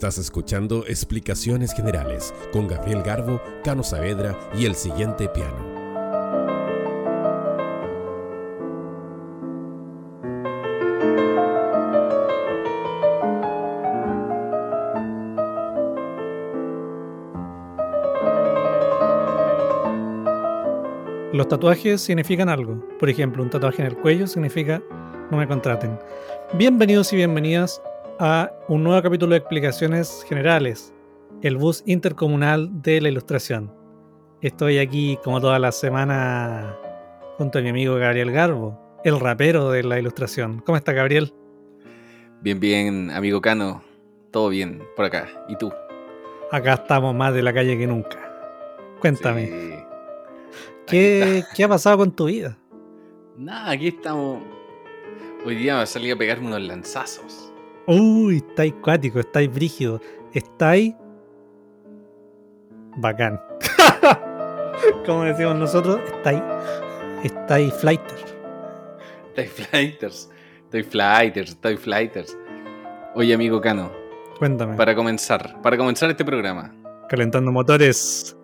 Estás escuchando Explicaciones Generales con Gabriel Garbo, Cano Saavedra y el siguiente piano. Los tatuajes significan algo. Por ejemplo, un tatuaje en el cuello significa no me contraten. Bienvenidos y bienvenidas a un nuevo capítulo de explicaciones generales, el bus intercomunal de la ilustración. Estoy aquí como toda la semana junto a mi amigo Gabriel Garbo, el rapero de la ilustración. ¿Cómo está Gabriel? Bien, bien, amigo Cano. Todo bien por acá. ¿Y tú? Acá estamos más de la calle que nunca. Cuéntame. ¿Qué, ¿Qué ha pasado con tu vida? Nada, aquí estamos. Hoy día me salí a pegarme unos lanzazos. Uy, estáis cuático, estáis brígido, estáis bacán. Como decimos nosotros, estáis, estáis flighter. Estáis flighters, estoy flighters, estoy flighters. Oye, amigo Cano. Cuéntame. Para comenzar, para comenzar este programa. Calentando motores.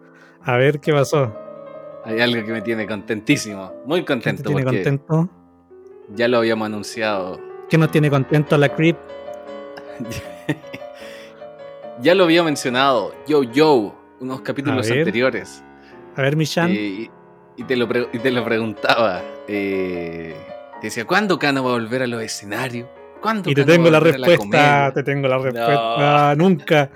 A ver qué pasó. Hay algo que me tiene contentísimo, muy contento. ¿Qué te tiene contento? Ya lo habíamos anunciado. ¿Qué nos tiene contento la Creep? ya lo había mencionado, Yo Yo, unos capítulos anteriores. A ver, Michan. Eh, y, te lo y te lo preguntaba. Eh, te decía, ¿cuándo Cano va a volver a los escenarios? ¿Cuándo y te tengo la respuesta, te tengo la respuesta. Nunca.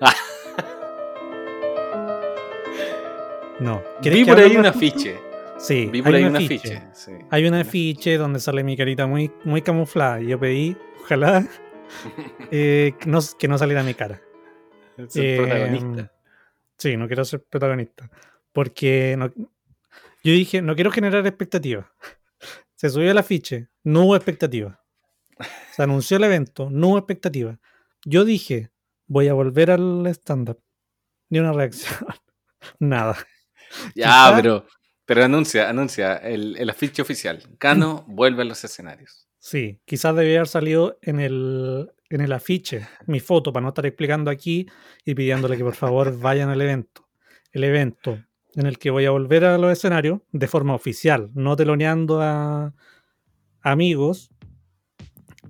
no. Vi por ahí un afiche. Sí, Vi por hay ahí un afiche. Hay un afiche donde sale mi carita muy, muy camuflada. Y yo pedí, ojalá eh, que, no, que, no, saliera mi cara. Ser protagonista. Em, sí, no quiero ser protagonista. Porque no, yo dije, no quiero generar expectativas. Se subió el afiche, no hubo expectativa. Se anunció el evento, no hubo expectativa. Yo dije, voy a volver al stand-up. Ni una reacción. Nada. Ya, pero, pero anuncia, anuncia el, el afiche oficial. Cano vuelve a los escenarios. Sí, quizás debería haber salido en el, en el afiche mi foto para no estar explicando aquí y pidiéndole que por favor vayan al evento. El evento en el que voy a volver a los escenarios de forma oficial, no teloneando a amigos,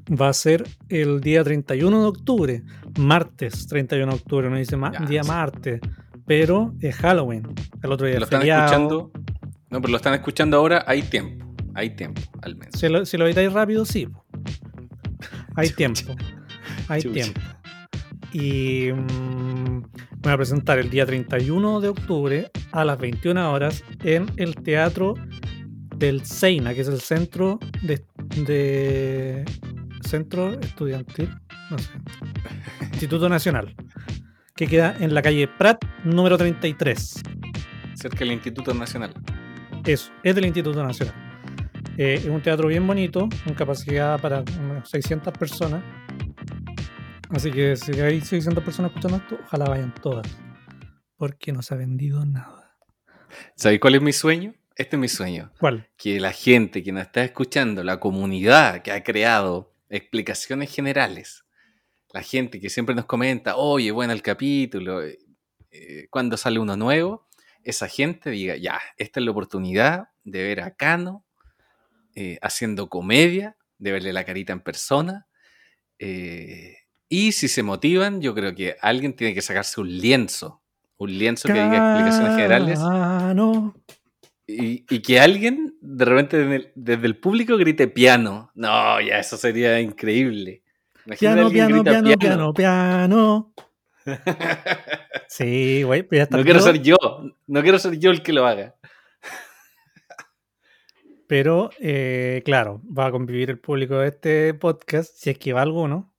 va a ser el día 31 de octubre, martes 31 de octubre, no dice más, día martes, pero es Halloween. El otro día lo están escuchando. No, pero lo están escuchando ahora, hay tiempo. Hay tiempo, al menos. Si lo, si lo editáis rápido, sí. Hay tiempo. Hay tiempo. Y mm, voy a presentar el día 31 de octubre a las 21 horas en el Teatro del Seina, que es el centro de, de centro estudiantil, no sé, Instituto Nacional, que queda en la calle Prat número 33. Cerca del Instituto Nacional. Eso, es del Instituto Nacional. Eh, es un teatro bien bonito, con capacidad para unas 600 personas. Así que si hay 600 personas escuchando esto, ojalá vayan todas. Porque no se ha vendido nada. ¿Sabéis cuál es mi sueño? Este es mi sueño. ¿Cuál? Que la gente que nos está escuchando, la comunidad que ha creado explicaciones generales, la gente que siempre nos comenta, oye, bueno el capítulo, eh, eh, cuando sale uno nuevo, esa gente diga, ya, esta es la oportunidad de ver a Cano eh, haciendo comedia, de verle la carita en persona. Eh, y si se motivan, yo creo que alguien tiene que sacarse un lienzo, un lienzo que diga explicaciones generales. Y, y, que alguien de repente desde el, público grite piano. No, ya eso sería increíble. piano, piano, piano, piano, piano, sí, güey, pues No quiero ser yo, no quiero ser yo el que lo haga. Pero, eh, claro, va a convivir el público de este podcast, si es que va alguno.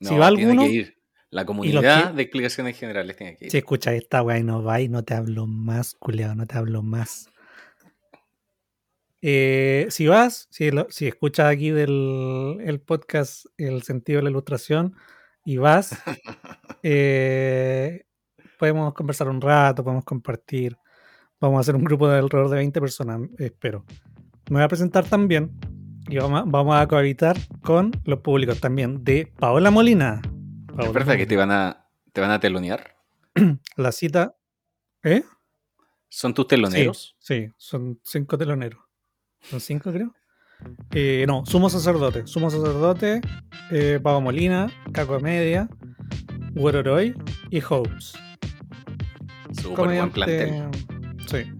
si va alguno. Que ir. La comunidad de explicaciones generales tiene que ir. Si escuchas esta weá y no va y no te hablo más, culeado, no te hablo más. Eh, si vas, si, si escuchas aquí del el podcast El sentido de la ilustración y vas, eh, podemos conversar un rato, podemos compartir. Vamos a hacer un grupo de alrededor de 20 personas, espero me voy a presentar también y vamos a, vamos a cohabitar con los públicos también de Paola Molina. ¿Es verdad que te van a, te van a telonear? La cita. ¿Eh? ¿Son tus teloneros? Sí, son cinco teloneros. ¿Son cinco, creo? Eh, no, Sumo Sacerdote. Sumo Sacerdote, eh, Pavo Molina, Caco Media, Weroroy y Hopes. Súper buen plantel. Sí,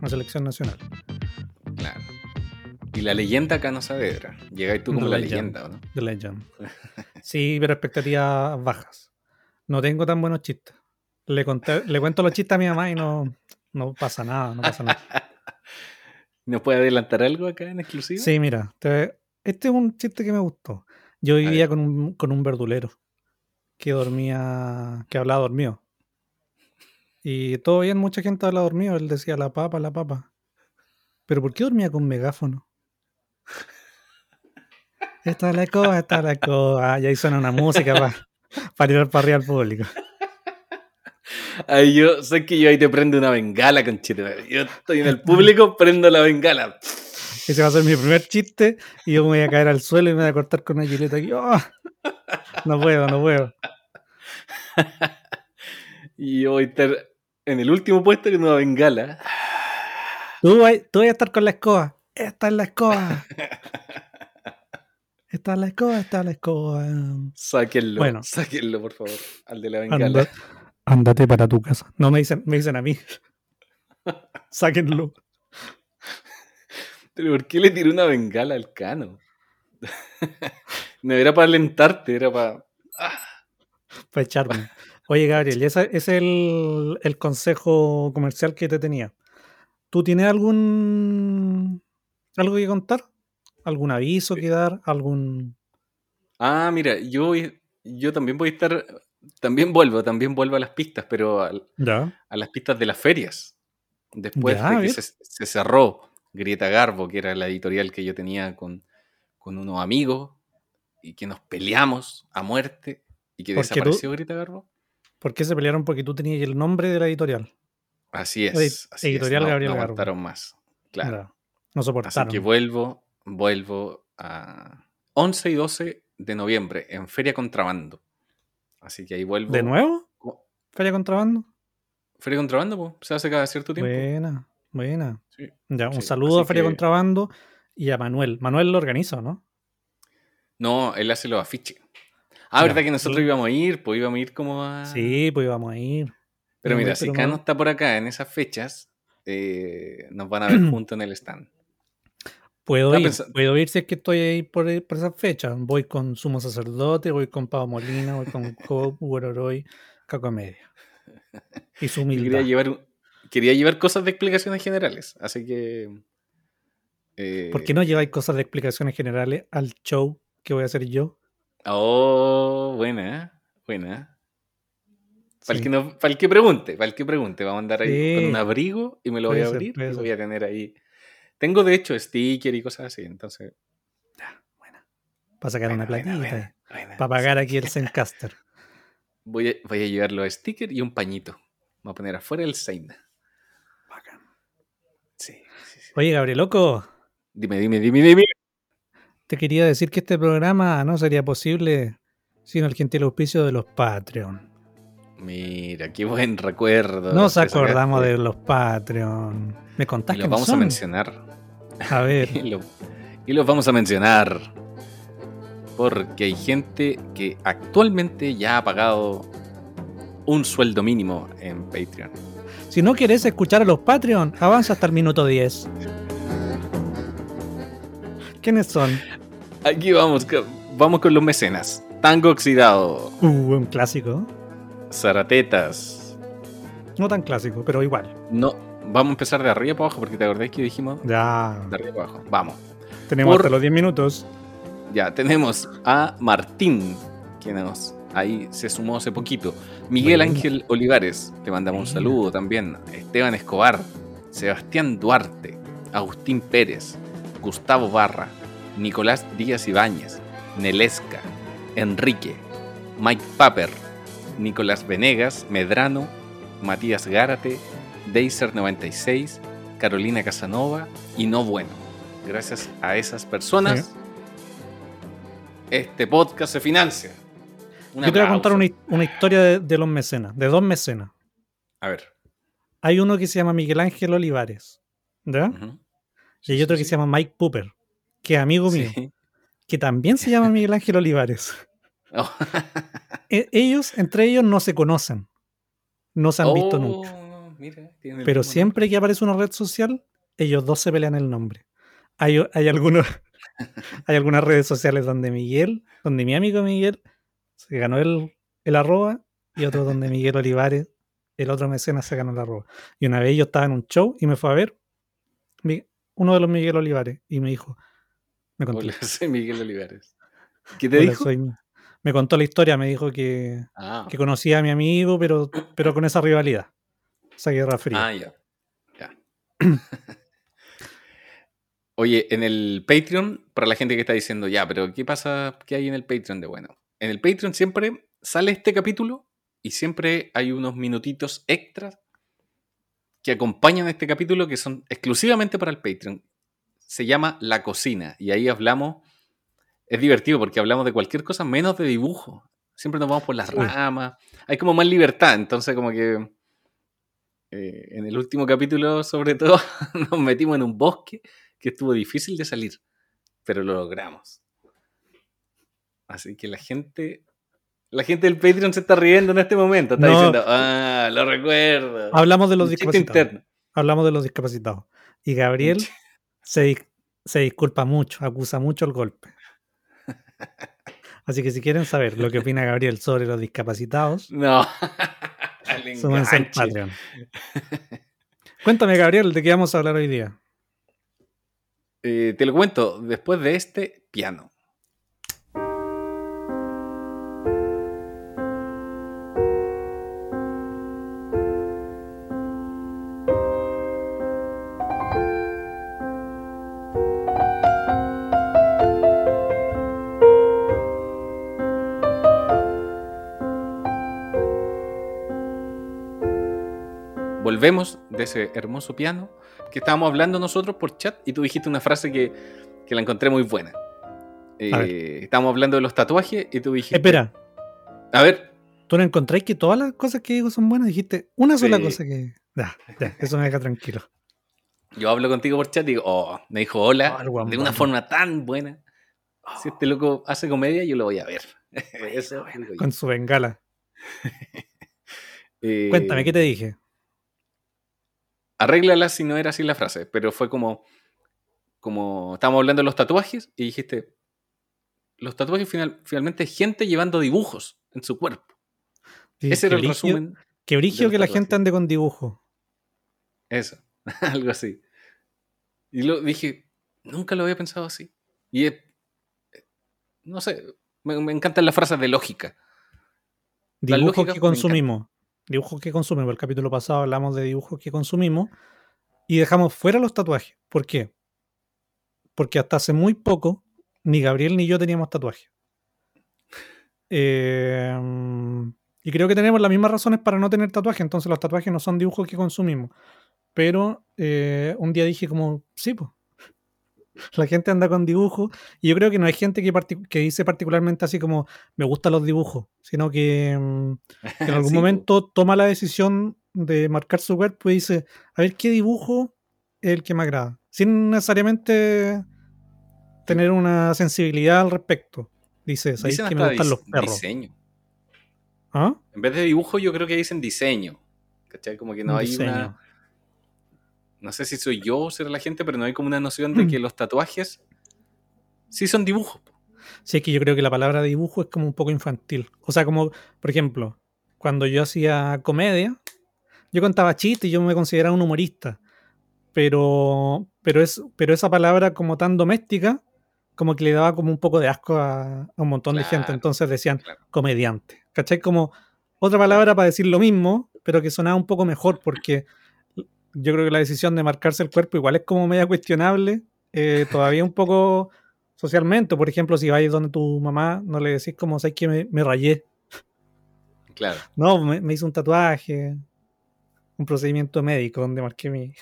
una selección nacional. Y la leyenda Cano Saavedra. Llegáis tú como The la Legend. leyenda, ¿o no? The Legend. Sí, pero expectativas bajas. No tengo tan buenos chistes. Le, conté, le cuento los chistes a mi mamá y no, no pasa nada, no pasa nada. ¿Nos puede adelantar algo acá en exclusiva? Sí, mira, te- este es un chiste que me gustó. Yo vivía con un, con un verdulero que dormía, que hablaba dormido. Y todo bien, mucha gente habla dormido. Él decía la papa, la papa. Pero ¿por qué dormía con megáfono? Esta es la escoba, esta es la escoba. Y ahí suena una música para para tirar para arriba al público. Ahí yo, sé que yo ahí te prendo una bengala, conchete. Yo estoy en el público, prendo la bengala. Ese va a ser mi primer chiste y yo me voy a caer al suelo y me voy a cortar con una gileta aquí. ¡Oh! No puedo, no puedo. Y yo voy a estar en el último puesto con una bengala. Tú vas, tú vas a estar con la escoba. Esta es la escoba. Esta es la escoba, esta es la escoba. Sáquenlo, Bueno. sáquenlo, por favor, al de la bengala. Anda- ándate para tu casa. No me dicen, me dicen a mí. Sáquenlo. Pero ¿por qué le tiré una bengala al cano? no era para alentarte, era para. Para echarme. Oye, Gabriel, ese es el, el consejo comercial que te tenía. ¿Tú tienes algún algo que contar? ¿Algún aviso que dar? ¿Algún Ah, mira, yo, yo también voy a estar. También vuelvo, también vuelvo a las pistas, pero al- a las pistas de las ferias. Después Ya, de que se, se cerró Grieta Garbo, que era la editorial que yo tenía con, con unos amigos y que nos peleamos a muerte y que Porque tú- desapareció Grieta Garbo. ¿Por qué se pelearon? Porque tú tenías el nombre de la editorial. Así es. Así editorial es. No, Gabriel no aguantaron más. Claro. No Así soportaron. que vuelvo, vuelvo a 11 y 12 de noviembre en Feria Contrabando. Así que ahí vuelvo. ¿De nuevo? Oh, ¿Feria Contrabando? Feria Contrabando, pues, se hace cada cierto tiempo. Buena, buena. Sí. Ya, un Sí, saludo a así Feria que- Contrabando y a Manuel. Manuel lo organiza, ¿no? No, él hace los afiches. Ah. ¿verdad que nosotros íbamos a ir? Pues íbamos a ir como a... Sí, pues íbamos a ir. Pero mira, ir, si Cano no- está por acá en esas fechas, eh, nos van a ver juntos en el stand. Puedo ir, puedo ir si es que estoy ahí por, por esas fechas. Voy con Sumo Sacerdote, voy con Pavo Molina, voy con Job, Gueroroy, Caco Media. Y su humildad. quería llevar, un- quería llevar cosas de explicaciones generales, así que... eh, ¿Por qué no lleváis cosas de explicaciones generales al show que voy a hacer yo? Oh, buena, buena. Para, el que no- para el que pregunte, para el que pregunte, vamos a andar ahí Sí. con un abrigo y me lo voy a abrir y lo voy a tener ahí. Tengo de hecho sticker y cosas así, entonces... Para sacar una buena, platita. Para pagar aquí el Zencaster. Voy a, voy a llevar los stickers y un pañito. Voy a poner afuera el Seina. Sí, sí, sí. Oye, Gabriel Loco, Dime, dime, dime, dime. te quería decir que este programa no sería posible sin el gentil auspicio de los Patreon. Mira, qué buen recuerdo. Nos acordamos de los Patreon. ¿Me que los vamos a mencionar. A ver, Y, lo- y los vamos a mencionar. Porque hay gente que actualmente ya ha pagado un sueldo mínimo en Patreon. si no querés escuchar a los Patreon, avanza hasta el minuto 10. ¿Quiénes son? Aquí vamos, vamos con los mecenas. Tango Oxidado, Uh, un clásico. Zaratetas. No tan clásico, pero igual. No, vamos a empezar de arriba para abajo porque te acordás que dijimos Ya. de arriba para abajo. Vamos. Tenemos Por- hasta los 10 minutos. Ya, tenemos a Martín, que nos, ahí se sumó hace poquito. Miguel. Ángel Olivares, le mandamos un saludo también. Esteban Escobar, Sebastián Duarte, Agustín Pérez, Gustavo Barra, Nicolás Díaz Ibáñez, Nelesca, Enrique, Mike Paper, Nicolás Venegas, Medrano, Matías Gárate, Deiser96, Carolina Casanova y No Bueno. Gracias a esas personas, este podcast se financia. Yo te voy a contar una, una historia de, de los mecenas, de dos mecenas. A ver. Hay uno que se llama Miguel Ángel Olivares. Ujú. Y hay otro que se llama Mike Pooper, que es amigo mío, que también se llama Miguel Ángel Olivares. Oh. E- ellos, entre ellos, no se conocen. No se han visto nunca. Mira, Pero siempre que aparece una red social, ellos dos se pelean el nombre. Hay, hay, algunos, hay algunas redes sociales donde Miguel, donde mi amigo Miguel se ganó el, el arroba y otro donde Miguel Olivares, el otro mecenas, se ganó el arroba. Y una vez yo estaba en un show y me fue a ver uno de los Miguel Olivares y me dijo, me contó, Hola, soy Miguel Olivares. ¿Qué te "Hola, dijo? soy- me contó la historia, me dijo que, Ah, que conocía a mi amigo, pero, pero con esa rivalidad, esa guerra fría. ah, ya. ya. Oye, en el Patreon, para la gente que está diciendo, ya, pero ¿qué pasa? ¿Qué hay en el Patreon de bueno? En el Patreon siempre sale este capítulo y siempre hay unos minutitos extras que acompañan este capítulo que son exclusivamente para el Patreon. Se llama La Cocina y ahí hablamos, es divertido porque hablamos de cualquier cosa menos de dibujo. Siempre nos vamos por las ramas, hay como más libertad, entonces como que eh, en el último capítulo sobre todo nos metimos en un bosque que estuvo difícil de salir, pero lo logramos. Así que la gente, la gente del Patreon se está riendo en este momento, está No. diciendo, ah, lo recuerdo. Hablamos de los discapacitados. interno. Hablamos de los discapacitados. Y Gabriel se, se disculpa mucho, acusa mucho el golpe. Así que si quieren saber lo que opina Gabriel sobre los discapacitados, No. Súmense al. Patreon. Cuéntame, Gabriel, ¿de qué vamos a hablar hoy día? Eh, te lo cuento después de este piano. Volvemos de ese hermoso piano que estábamos hablando nosotros por chat y tú dijiste una frase que, que la encontré muy buena. Eh, estábamos hablando de los tatuajes y tú dijiste... Espera, A ver, ¿tú no encontráis que todas las cosas que digo son buenas? Dijiste una sola Sí. cosa que... Ya, ya, eso me deja tranquilo. yo hablo contigo por chat y digo, oh, me dijo hola Oh, de una forma tan buena. Si este loco hace comedia, yo lo voy a ver. Eso digo yo. Con su bengala. Eh, Cuéntame, ¿qué te dije? Arréglala si no era así la frase, pero fue como, como estábamos hablando de los tatuajes y dijiste, los tatuajes final- finalmente es gente llevando dibujos en su cuerpo. Ese era el resumen. Qué brigio que la tatuajes. gente ande con dibujo. Eso, algo así. Y lo dije, nunca lo había pensado así. Y es- no sé, me, me encantan las frases de lógica. Dibujos que consumimos. Dibujos que consumimos. El capítulo pasado hablamos de dibujos que consumimos y dejamos fuera los tatuajes. ¿Por qué? Porque hasta hace muy poco ni Gabriel ni yo teníamos tatuajes. Eh, y creo que tenemos las mismas razones para no tener tatuajes. Entonces los tatuajes no son dibujos que consumimos. Pero eh, un día dije como, sí, pues. La gente anda con dibujos y yo creo que no hay gente que, que dice particularmente así como me gustan los dibujos, sino que mm, que en algún Sí, momento toma la decisión de marcar su cuerpo y dice, a ver qué dibujo es el que me agrada, sin necesariamente tener una sensibilidad al respecto. Dice, ¿sabéis Dicen que me gustan los perros? diseño. ¿Ah? En vez de dibujo, yo creo que dicen diseño. ¿Cachai? Como que no hay diseño. una. No sé si soy yo o será la gente, pero no hay como una noción de que los tatuajes sí son dibujos. Sí, es que yo creo que la palabra dibujo es como un poco infantil. O sea, como, por ejemplo, cuando yo hacía comedia, yo contaba chistes y yo me consideraba un humorista. Pero, pero, es, pero esa palabra como tan doméstica, como que le daba como un poco de asco a, a un montón de gente. Entonces decían claro. comediante. ¿Cachai? Como otra palabra para decir lo mismo, pero que sonaba un poco mejor porque yo creo que la decisión de marcarse el cuerpo igual es como media cuestionable, eh, todavía un poco socialmente. Por ejemplo, si vais donde tu mamá, no le decís como, ¿sabes que me, me rayé? Claro. No, me, me hice un tatuaje, un procedimiento médico donde marqué mi...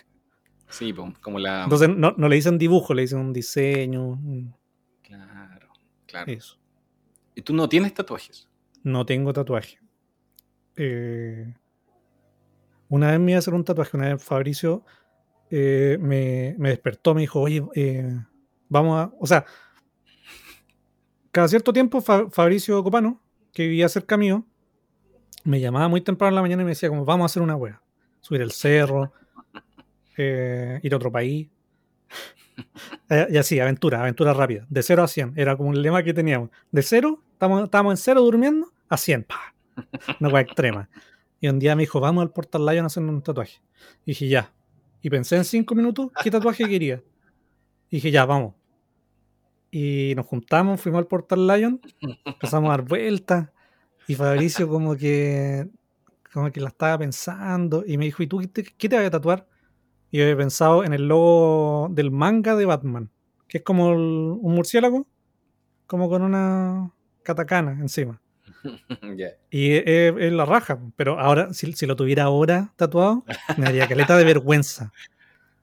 Sí, como la. Entonces no, no le dicen dibujo, le dicen un diseño, Claro, claro. eso. ¿Y tú no tienes tatuajes? no tengo tatuaje. Eh, una vez me iba a hacer un tatuaje, una vez Fabricio eh, me, me despertó, me dijo, oye, eh, vamos a. O sea, cada cierto tiempo Fa- Fabricio Copano, que vivía cerca mío, me llamaba muy temprano en la mañana y me decía, como, vamos a hacer una wea. Subir el cerro, eh, ir a otro país. Y así, aventura, aventura rápida. De 0 a 100. Era como un lema que teníamos. De 0, estábamos, en 0 durmiendo, a 100. pa. Una wea extrema. Y un día me dijo, vamos al Portal Lion a hacer un tatuaje. Y dije, ya. Y pensé en 5 minutos qué tatuaje quería. Y dije, ya, vamos. Y nos juntamos, fuimos al Portal Lion, empezamos a dar vueltas. Y Fabricio como que como que la estaba pensando y me dijo, ¿y tú qué te, qué te vas a tatuar? Y yo había pensado en el logo del manga de Batman, que es como el- un murciélago, como con una katakana encima. Y es, la raja, pero ahora, si, si lo tuviera ahora tatuado, me daría caleta de vergüenza.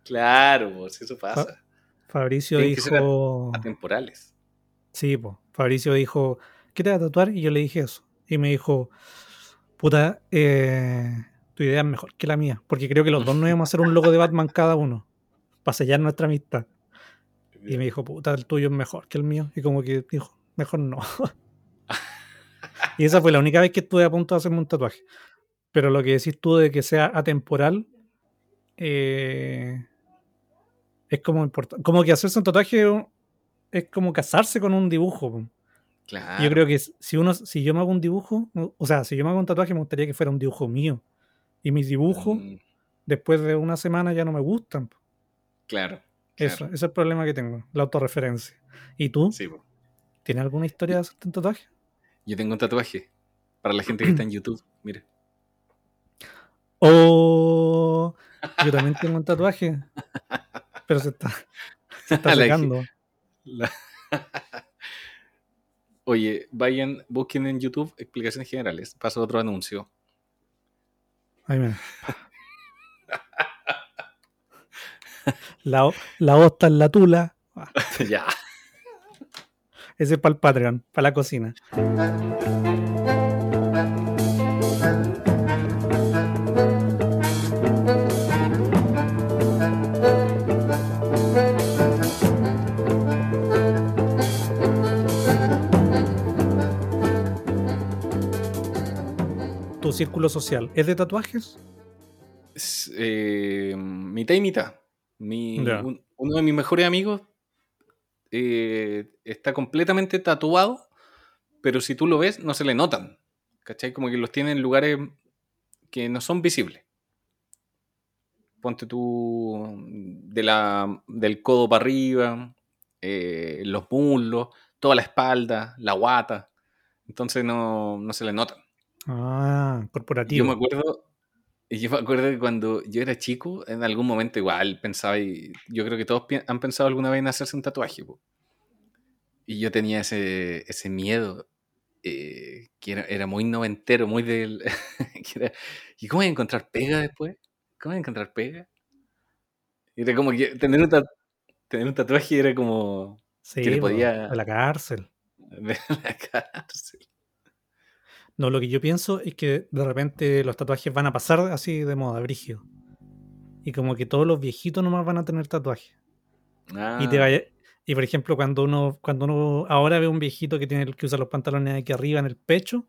Claro, pues eso pasa. Fabricio Tienen dijo... Atemporales. Sí, pues. Fabricio dijo, ¿qué te vas a tatuar? Y yo le dije eso. Y me dijo, puta, eh, tu idea es mejor que la mía. Porque creo que los dos nos íbamos a hacer un logo de Batman cada uno. Para sellar nuestra amistad. Y me dijo, puta, el tuyo es mejor que el mío. Y como que dijo, mejor no. y esa fue la única vez que estuve a punto de hacerme un tatuaje. Pero lo que decís tú de que sea atemporal, eh, es como importante. Como que hacerse un tatuaje es como casarse con un dibujo. Claro. Yo creo que si uno, si yo me hago un dibujo, o sea, si yo me hago un tatuaje, me gustaría que fuera un dibujo mío. Y mis dibujos, Mm, después de una semana, ya no me gustan. claro. Eso, claro. ese es el problema que tengo, la autorreferencia. ¿Y tú? Sí. ¿Tienes alguna historia de hacerte un tatuaje? Yo tengo un tatuaje. Para la gente que está en YouTube, mira. Oh, yo también tengo un tatuaje, pero se está, se está secando. la- Oye, vayan, busquen en YouTube explicaciones generales. Paso otro anuncio. Ay, mira. La, la hosta en la tula. Ya. Ese es para el Patreon, para la cocina. ¿Tu círculo social es de tatuajes? Es, eh, mitad y mitad. Mi- un- uno de mis mejores amigos eh, está completamente tatuado, pero si tú lo ves, no se le notan. ¿Cachai? Como que los tiene en lugares que no son visibles. Ponte tú de la, del codo para arriba, eh, los muslos, toda la espalda, la guata. Entonces no, no se le notan. Ah, Yo corporativo. me acuerdo, yo me acuerdo que cuando yo era chico, en algún momento igual pensaba, y yo creo que todos han pensado alguna vez en hacerse un tatuaje. po. Y yo tenía ese, ese miedo, eh, que era, era muy noventero, muy del... que era, ¿Y cómo voy a encontrar pega después? ¿Cómo voy a encontrar pega? Era como que tener un, tat- tener un tatuaje era como Sí, que le podía- de la cárcel. de la cárcel. No, lo que yo pienso es que de repente los tatuajes van a pasar así de moda, brígido. Y como que todos los viejitos nomás van a tener tatuajes. Y te Ah, vaya. Y por ejemplo, cuando uno, cuando uno ahora ve un viejito que tiene que usa los pantalones aquí arriba en el pecho,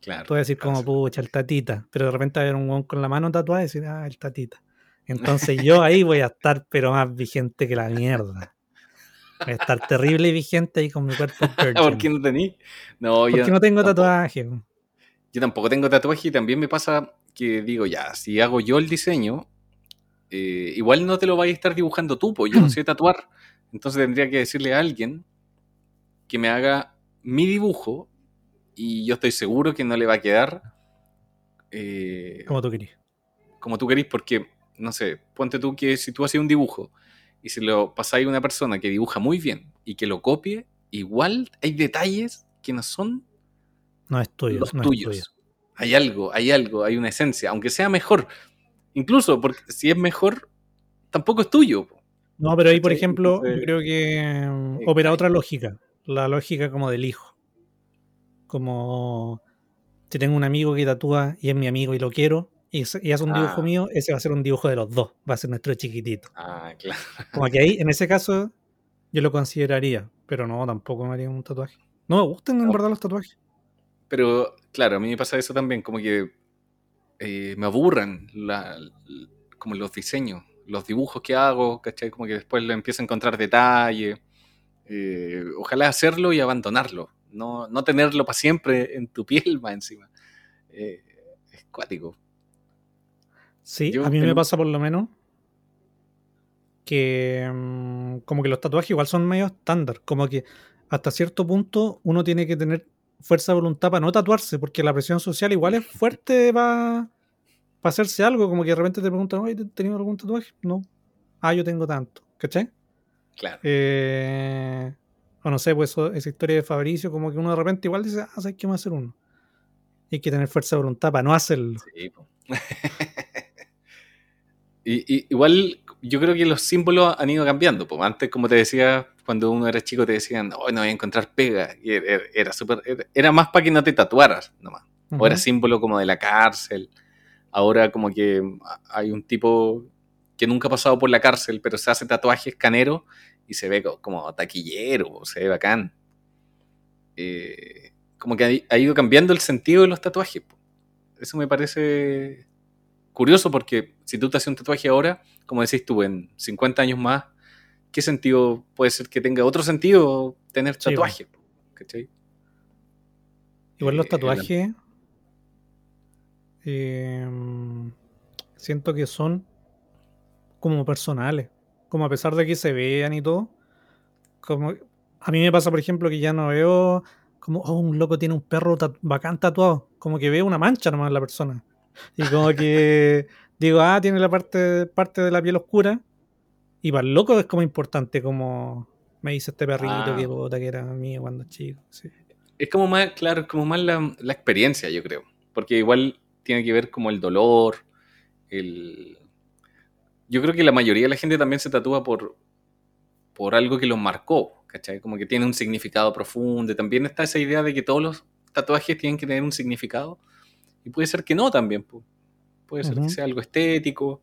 claro. tú vas a decir como pucha, el tatita. Pero de repente va a haber un hueón con la mano tatuada y decir, ah, el tatita. Entonces yo ahí voy a estar, pero más vigente que la mierda. Voy a estar terrible y vigente ahí con mi cuerpo. ¿Por qué no tení? No, yo Porque no tengo tampoco. tatuaje. Yo tampoco tengo tatuaje y también me pasa que digo, ya, si hago yo el diseño, eh, igual no te lo vais a estar dibujando tú, pues yo no sé tatuar. Entonces tendría que decirle a alguien que me haga mi dibujo y yo estoy seguro que no le va a quedar eh, Como tú querías. como tú querís, porque, no sé, ponte tú que si tú haces un dibujo y se lo pasáis a una persona que dibuja muy bien y que lo copie, igual hay detalles que no son No es tuyo. los no es tuyo. tuyos. Hay algo, hay algo, hay una esencia, aunque sea mejor. Incluso porque si es mejor, tampoco es tuyo. No, pero ahí, por ejemplo, Entonces, yo creo que mm, opera otra lógica. La lógica como del hijo. Como si tengo un amigo que tatúa y es mi amigo y lo quiero, y, y hace un dibujo Ah. mío, ese va a ser un dibujo de los dos, va a ser nuestro chiquitito. Ah, claro. Como que ahí, en ese caso, yo lo consideraría, pero no, tampoco me haría un tatuaje. No me gustan en No. verdad los tatuajes. Pero claro, a mí me pasa eso también, como que eh, me aburran la- como los diseños, los dibujos que hago, ¿cachai? Como que después le empiezo a encontrar detalle. Eh, ojalá hacerlo y abandonarlo, no, no tenerlo para siempre en tu piel más encima. Eh, es cuático. Sí, Yo a mí me pasa por lo menos que mm, como que los tatuajes igual son medio estándar, como que hasta cierto punto uno tiene que tener fuerza de voluntad para no tatuarse, porque la presión social igual es fuerte para hacerse algo, como que de repente te preguntan, oye, ¿has tenido algún tatuaje? No. Ah, yo tengo tanto, ¿cachai? Claro. Eh, o no sé, pues eso- esa historia de Fabricio, como que uno de repente igual dice, ah, ¿sabes qué me a hacer uno? Y hay que tener fuerza de voluntad para no hacerlo. Sí, po. y, y- igual yo creo que los símbolos han ido cambiando. po. Antes, como te decía, cuando uno era chico te decían, hoy no voy a encontrar pega. Y era, era, súper- era- era más para que no te tatuaras nomás. O era símbolo como de la cárcel. Ahora como que hay un tipo que nunca ha pasado por la cárcel, pero se hace tatuajes canero y se ve co- como taquillero, se ve bacán. Eh, como que ha- ha ido cambiando el sentido de los tatuajes. Eso me parece curioso porque si tú te haces un tatuaje ahora, como decís tú, en 50 años más, ¿qué sentido puede ser que tenga otro sentido tener Sí, po? ¿Cachai? Igual los Eh, tatuajes. eh, siento que son como personales. Como a pesar de que se vean y todo. Como a mí me pasa, por ejemplo, que ya no veo como oh, un loco tiene un perro bacán tatuado. Como que veo una mancha nomás en la persona. Y como que digo, ah, tiene la parte, parte de la piel oscura. Y para el loco es como importante, como me dice este perrito Ah. que puta que era mío cuando chico. sí. Es como más, claro, es como más la, la experiencia, yo creo. Porque igual tiene que ver como el dolor, el... Yo creo que la mayoría de la gente también se tatúa por, por algo que los marcó, ¿cachai? Como que tiene un significado profundo. También está esa idea de que todos los tatuajes tienen que tener un significado. Y puede ser que no también. Puede ser que sea algo estético.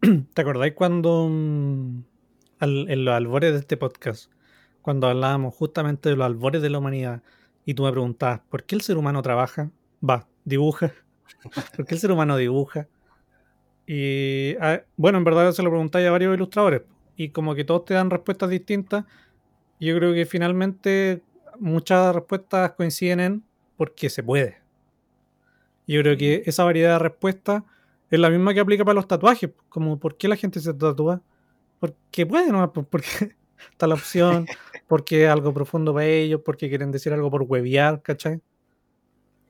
¿Te acordáis cuando mm, al- en los albores de este podcast, cuando hablábamos justamente de los albores de la humanidad, y tú me preguntabas, ¿por qué el ser humano trabaja? Va, dibuja. ¿Por qué el ser humano dibuja? Y ah, bueno, en verdad se lo preguntáis a varios ilustradores, y como que todos te dan respuestas distintas. Yo creo que finalmente muchas respuestas coinciden en porque se puede. Yo creo que esa variedad de respuestas es la misma que aplica para los tatuajes. Como, ¿por qué la gente se tatúa? Porque puede, ¿no? Por- Porque está la opción, porque es algo profundo para ellos, porque quieren decir algo por huevear, ¿cachai?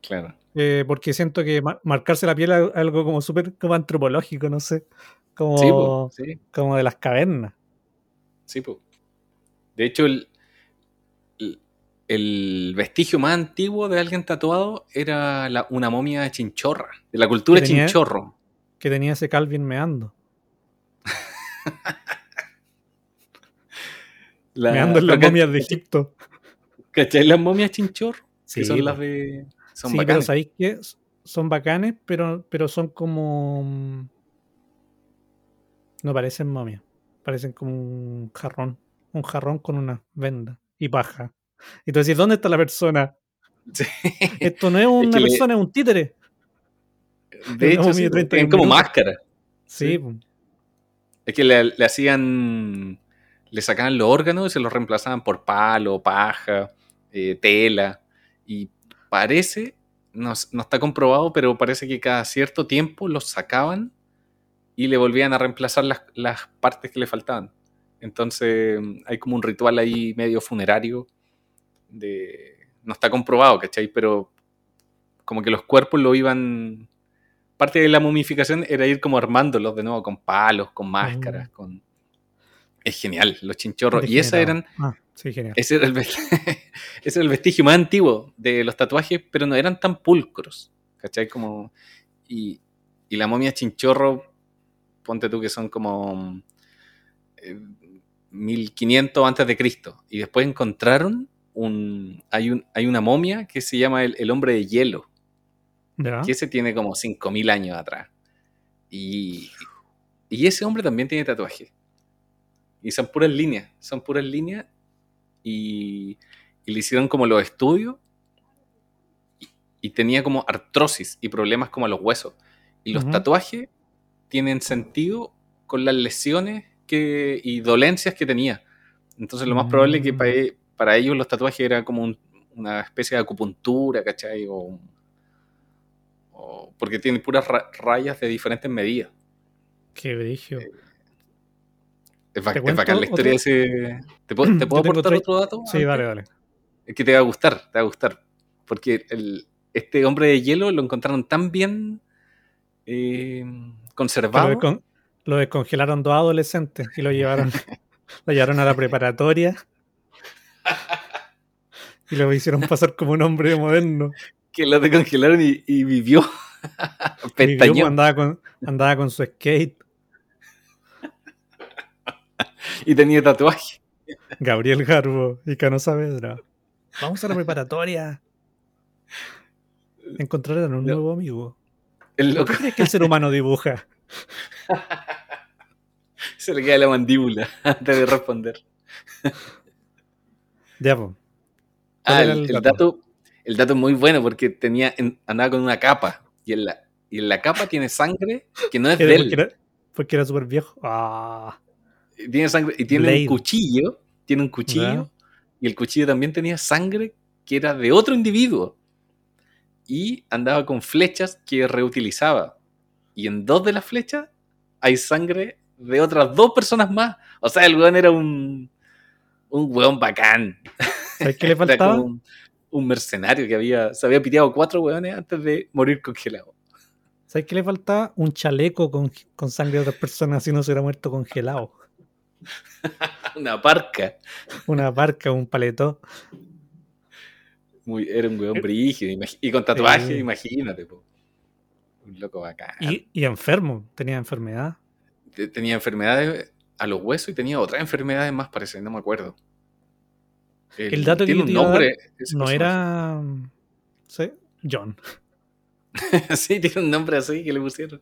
Claro. Eh, porque siento que ma- marcarse la piel es algo como súper como antropológico, no sé. Como, Sí, po, sí. como de las cavernas. Sí, po. De hecho, el, el- vestigio más antiguo de alguien tatuado era la- una momia chinchorra, de la cultura Que tenía- chinchorro. Que tenía ese Calvin meando. La- meando en las momias de Egipto. ¿Cachai las momias chinchorro? Sí, que son las de... Son sí, pero. ¿sabéis qué? Son bacanes, pero, pero son como. No parecen momias. Parecen como un jarrón. Un jarrón con una venda y paja. Y tú decís, ¿dónde está la persona? Sí. Esto no es una que le- persona, es un títere. De hecho, sí, de 31 tienen como máscara. Sí. Es que le, le hacían... Le sacaban los órganos y se los reemplazaban por palo, paja, eh, tela. Y parece, no, no está comprobado, pero parece que cada cierto tiempo los sacaban y le volvían a reemplazar las, las partes que le faltaban. Entonces hay como un ritual ahí medio funerario de... No está comprobado, ¿cachai? Pero como que los cuerpos lo iban... Parte de la momificación era ir como armándolos de nuevo con palos, con máscaras, con... Es genial, los chinchorros. Y esas eran Ah, sí, genial. ese era, el, vest- ese era el vestigio más antiguo de los tatuajes, pero no eran tan pulcros. ¿Cachai? Como, y, y la momia chinchorro, ponte tú que son como eh, 1500 antes de Cristo. Y después encontraron un, hay, un, hay una momia que se llama el, el hombre de hielo, ¿Ya? que ese tiene como 5.000 años atrás. Y, y ese hombre también tiene tatuaje. Y son puras líneas, son puras líneas. Y, y le hicieron como los estudios. Y, y tenía como artrosis y problemas como a los huesos. Y los tatuajes tienen sentido con las lesiones que, y dolencias que tenía. Entonces lo más probable es que Mm. para, e- para ellos los tatuajes era como un- una especie de acupuntura, ¿cachai? O, o- porque tienen puras ra- rayas de diferentes medidas. Qué brillo. Es, ba- ¿Te es cuento bacán la historia de ese... ¿Te puedo, te aportar otro dato? Sí, dale, dale. Es que te va a gustar, te va a gustar. Porque el- este hombre de hielo lo encontraron tan bien eh, conservado. Lo, descon- lo descongelaron dos adolescentes y lo llevaron, lo llevaron a la preparatoria. Y lo hicieron pasar como un hombre moderno. que lo descongelaron y, y vivió. Vivió, pues, andaba, con, andaba con su skate. y tenía tatuaje. Gabriel Garbo y Cano Saavedra. Vamos a la preparatoria. Encontraron un No. nuevo amigo. El ¿Por loco qué crees que el ser humano dibuja? se le queda la mandíbula antes de responder. Ya, pues. Ah, el, el el dato? el dato es muy bueno porque tenía, en- andaba con una capa y en la, y en la capa tiene sangre que no es de porque él. era, porque era súper viejo. Ah, Tiene sangre y tiene Blade. un cuchillo, tiene un cuchillo y el cuchillo también tenía sangre que era de otro individuo y andaba con flechas que reutilizaba y en dos de las flechas hay sangre de otras dos personas más. O sea, el weón era un un weón bacán. ¿sabes qué le Era faltaba? como un, un mercenario que había se había piteado cuatro weones antes de morir congelado. ¿Sabes qué le faltaba? Un chaleco con, con sangre de otras personas si no se hubiera muerto congelado. Una parca. Una parca, un paletó. Muy, era un weón brígido imagi- y con tatuaje, Sí. imagínate. po. Un loco bacán. Y, y enfermo, tenía enfermedad. Te- tenía enfermedades a los huesos y tenía otras enfermedades más, parece, no me acuerdo. El dato que tiene yo te un iba a dar nombre. No personaje. era. ¿sí? John. sí, tiene un nombre así que le pusieron.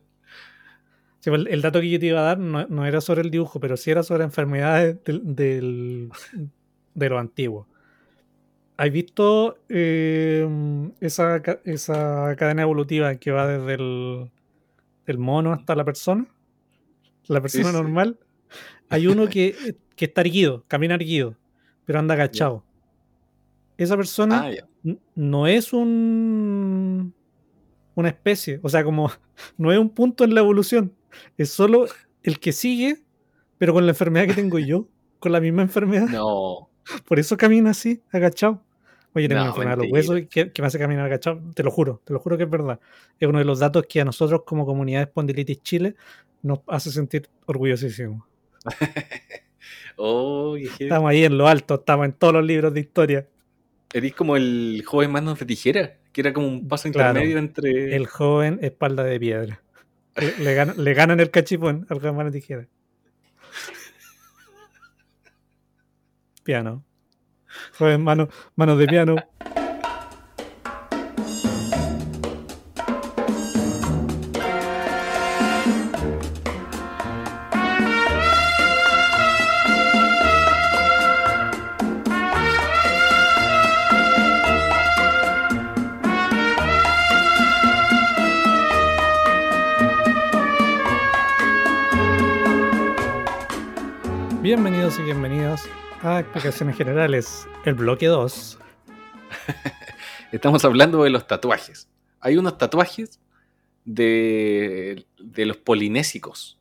Sí, pues, el, el dato que yo te iba a dar no, no era sobre el dibujo, pero sí era sobre enfermedades del, del- de lo antiguo. ¿Has visto eh, esa, esa cadena evolutiva que va desde el, el mono hasta la persona? La persona sí. normal. Hay uno que, que está erguido, camina erguido, pero anda agachado. Esa persona Ah, no es un una especie, o sea, como no es un punto en la evolución, es solo el que sigue, pero con la enfermedad que tengo yo, con la misma enfermedad, No. por eso camina así, agachado. Oye, tengo No, una enfermedad de los mentira. huesos que, que me hace caminar agachado, te lo juro, te lo juro que es verdad. Es uno de los datos que a nosotros como comunidad de espondilitis Chile nos hace sentir orgullosísimos. Oh. Estamos ahí en lo alto, estamos en todos los libros de historia. Eres como el joven manos de tijera, que era como un paso Claro. intermedio entre. El joven espalda de piedra. Le, le gana- le ganan el cachipón al joven mano de tijera. Piano. Joven mano, mano de piano. Bienvenidas a Explicaciones Generales, el bloque 2. Estamos hablando de los tatuajes. Hay unos tatuajes de, de los polinésicos.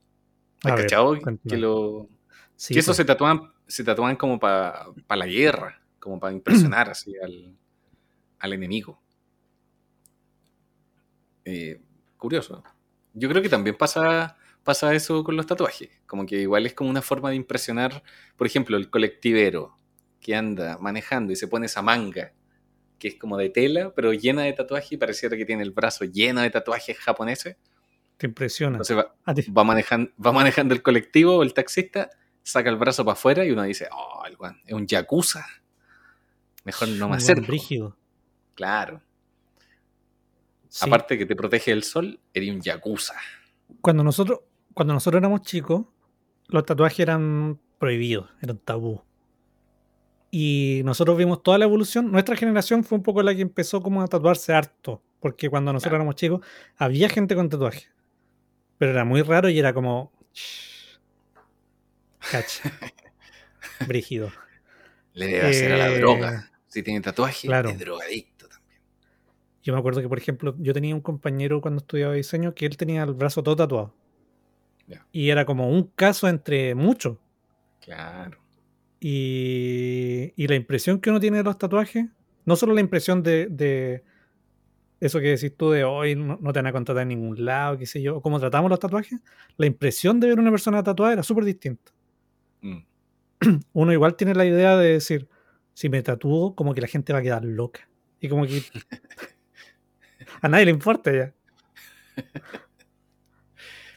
¿Has cachado? Que, lo, Sí, que esos pues, se tatuaban, se tatuaban como para la guerra, como para impresionar así al, al enemigo. Eh, curioso. Yo creo que también pasa, pasa eso con los tatuajes. Como que igual es como una forma de impresionar, por ejemplo, el colectivero que anda manejando y se pone esa manga, que es como de tela, pero llena de tatuajes y pareciera que tiene el brazo lleno de tatuajes japoneses. te impresiona. Entonces va, va manejando, va manejando el colectivo o el taxista, saca el brazo para afuera y uno dice, oh, el weón es un yakuza. Mejor no me acerco. brígido. Claro. Sí. Aparte que te protege del sol, eres un yakuza. Cuando nosotros, cuando nosotros éramos chicos, los tatuajes eran prohibidos, eran tabú. Y nosotros vimos toda la evolución. Nuestra generación fue un poco la que empezó como a tatuarse harto. Porque cuando nosotros Claro. éramos chicos, había gente con tatuaje. Pero era muy raro y era como. Cacha. Brígido. Le debe hacer a la Eh, droga. Si tiene tatuaje, claro. es drogadicto también. Yo me acuerdo que, por ejemplo, yo tenía un compañero cuando estudiaba diseño que él tenía el brazo todo tatuado. Y era como un caso entre muchos. Claro. Y, y la impresión que uno tiene de los tatuajes, no solo la impresión de, de eso que decís tú de hoy no, no te van a contratar en ningún lado, qué sé yo, o cómo tratamos los tatuajes, la impresión de ver una persona tatuada era súper distinta. Mm. Uno igual tiene la idea de decir, si me tatúo, como que la gente va a quedar loca. Y como que a nadie le importa ya.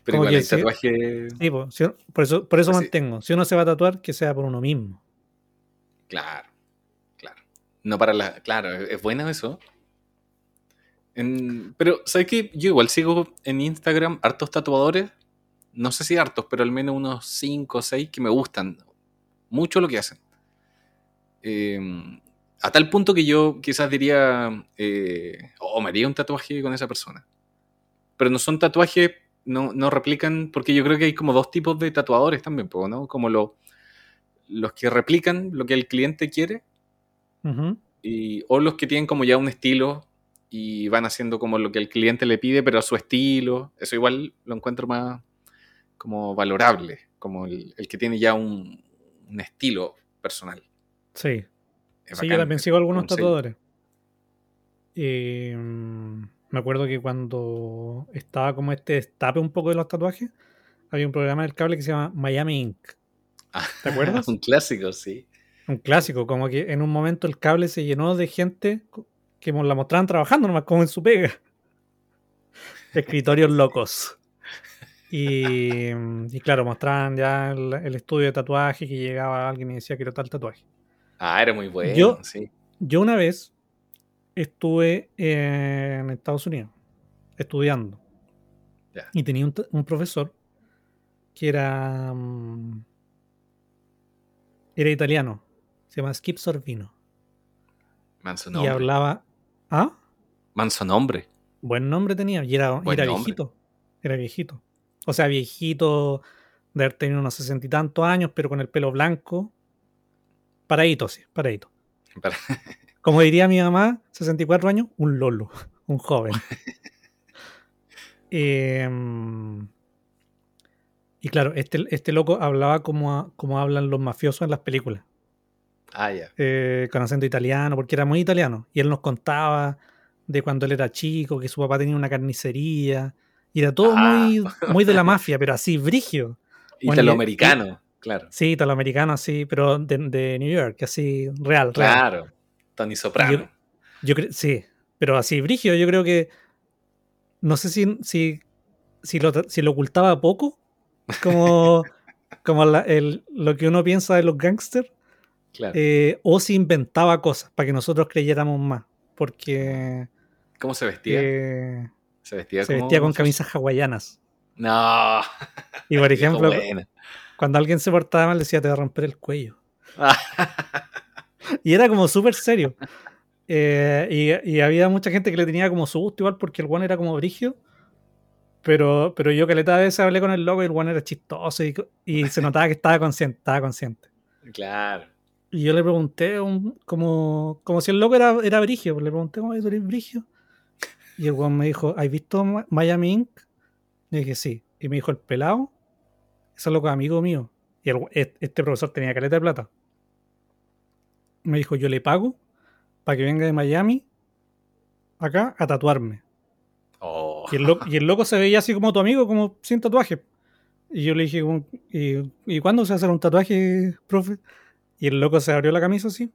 Pero igual sí. tatuaje. Sí, si por eso, por eso Pues sí. mantengo. Si uno se va a tatuar, que sea por uno mismo. Claro, claro. No para la. Claro, es es bueno eso. En- pero, ¿sabes qué? Yo igual sigo en Instagram hartos tatuadores. No sé si hartos, pero al menos unos 5 o 6 que me gustan mucho lo que hacen. Eh, a tal punto que yo quizás diría, eh, oh, me haría un tatuaje con esa persona. Pero no son tatuajes, no, no replican, porque yo creo que hay como dos tipos de tatuadores también, ¿no? Como lo- los que replican lo que el cliente quiere y, o los que tienen como ya un estilo y van haciendo como lo que el cliente le pide, pero a su estilo. Eso igual lo encuentro más como valorable, como el, el que tiene ya un, un estilo personal. Sí. Es Sí, yo también sigo algunos tatuadores. Mm, me acuerdo que cuando estaba como este destape un poco de los tatuajes, había un programa del cable que se llama Miami Ink. ¿Te acuerdas? un clásico, sí. Un clásico, como que en un momento el cable se llenó de gente que la mostraban trabajando nomás como en su pega. Escritorios locos. Y, y claro, mostraban ya el, el estudio de tatuaje que llegaba alguien y decía que era tal tatuaje. Ah, era muy bueno, Yo- sí. Yo una vez estuve en Estados Unidos estudiando. Y tenía un, profesor que era mm, era italiano, se llama Skip Sorvino. Manso y hablaba ah Manso nombre. buen nombre tenía y era, era viejito, era viejito, o sea viejito de haber tenido unos sesenta y tantos años pero con el pelo blanco, paradito sí, paradito. Como diría mi mamá, 64 años, un lolo, un joven. Em, y claro, este, este loco hablaba como, a- como hablan los mafiosos en las películas, Ah, ya. eh, con acento italiano, porque era muy italiano. Y él nos contaba de cuando él era chico, que su papá tenía una carnicería. Y era todo Ah. muy, muy de la mafia, pero así, brigio. Bueno, Italoamericano, claro. Sí, italoamericano, así, pero de, de New York, así, real, real. Claro. Tony Soprano. Yo creo, sí, pero así, Brigio, yo creo que. No sé si, si, si, lo, si lo ocultaba poco, como, como la- el- lo que uno piensa de los gángsters, Claro. eh, o si inventaba cosas para que nosotros creyéramos más. Porque ¿Cómo se vestía? eh, se vestía se como vestía con camisas hawaianas. No. Y por ejemplo, cuando alguien se portaba mal, decía: Te va a romper el cuello. Y era como súper serio. Eh, y, y había mucha gente que le tenía como su gusto igual porque el one era como brigio. Pero, pero yo caleta de veces hablé con el loco y el one era chistoso y, se notaba que estaba consciente, estaba consciente. claro. Y yo le pregunté un- como, como si el loco era, era brigio, pues le pregunté cómo tú eres brigio. Y el one me dijo, ¿has visto Miami Inc? Y dije, sí. Y me dijo, el pelado, ese loco es amigo mío. Y el- e- este profesor tenía caleta de plata. Me dijo, yo le pago para que venga de Miami acá a tatuarme. Oh. Y el, loco, y el loco se veía así como tu amigo, como sin tatuaje. Y yo le dije, ¿y, ¿y cuándo se va a hacer un tatuaje, profe? Y el loco se abrió la camisa así.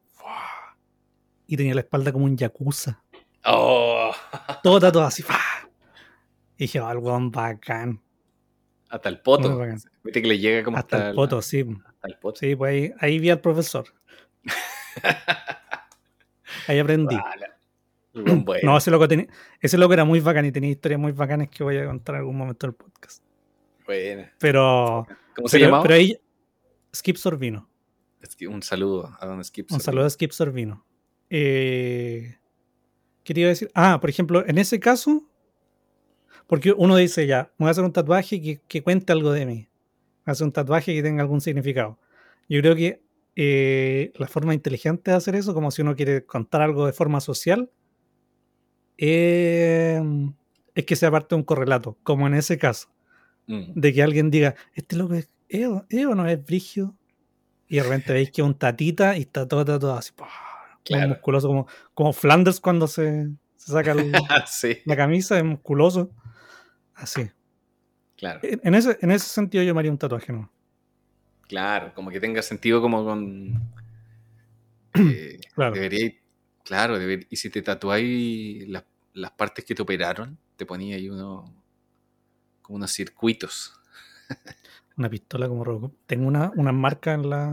Y tenía la espalda como un yakuza. Oh. Todo tatuado así. Y dije, oh, el weón bacán. Hasta el poto. Viste que le llega como Hasta hasta, el poto, sí. hasta el poto. Sí, pues ahí, ahí vi al profesor. Ahí aprendí. Vale. Buen bueno. No, ese loco, tenía, ese loco era muy bacán y tenía historias muy bacanas que voy a contar en algún momento del podcast. Bueno. Pero, ¿Cómo se pero, llamaba? pero ahí, Skip Sorbino. Un saludo a Don Skip. Un saludo a Skip Sorbino. Eh, ¿Qué te iba a decir? Ah, por ejemplo, en ese caso, porque uno dice ya, me voy a hacer un tatuaje que, que cuente algo de mí. Voy a hacer un tatuaje que tenga algún significado. Yo creo que eh, la forma inteligente de hacer eso, como si uno quiere contar algo de forma social, eh, es que sea parte de un correlato, como en ese caso, Mm. de que alguien diga, este loco es Eo, Eo no es brigio, y de repente veis que es un tatita y está todo tatuado así, ¡pah! Como Claro. musculoso, como, como Flanders cuando se, se saca el- sí, la camisa, es musculoso. Así. claro. En en ese, en ese sentido yo me haría un tatuaje, ¿no? Claro, como que tenga sentido como con... eh, Claro. Debería, claro, deber- y si te tatuáis las, las partes que te operaron, te ponía ahí uno, como unos circuitos. Una pistola como Robocop. Tengo una, una marca en la,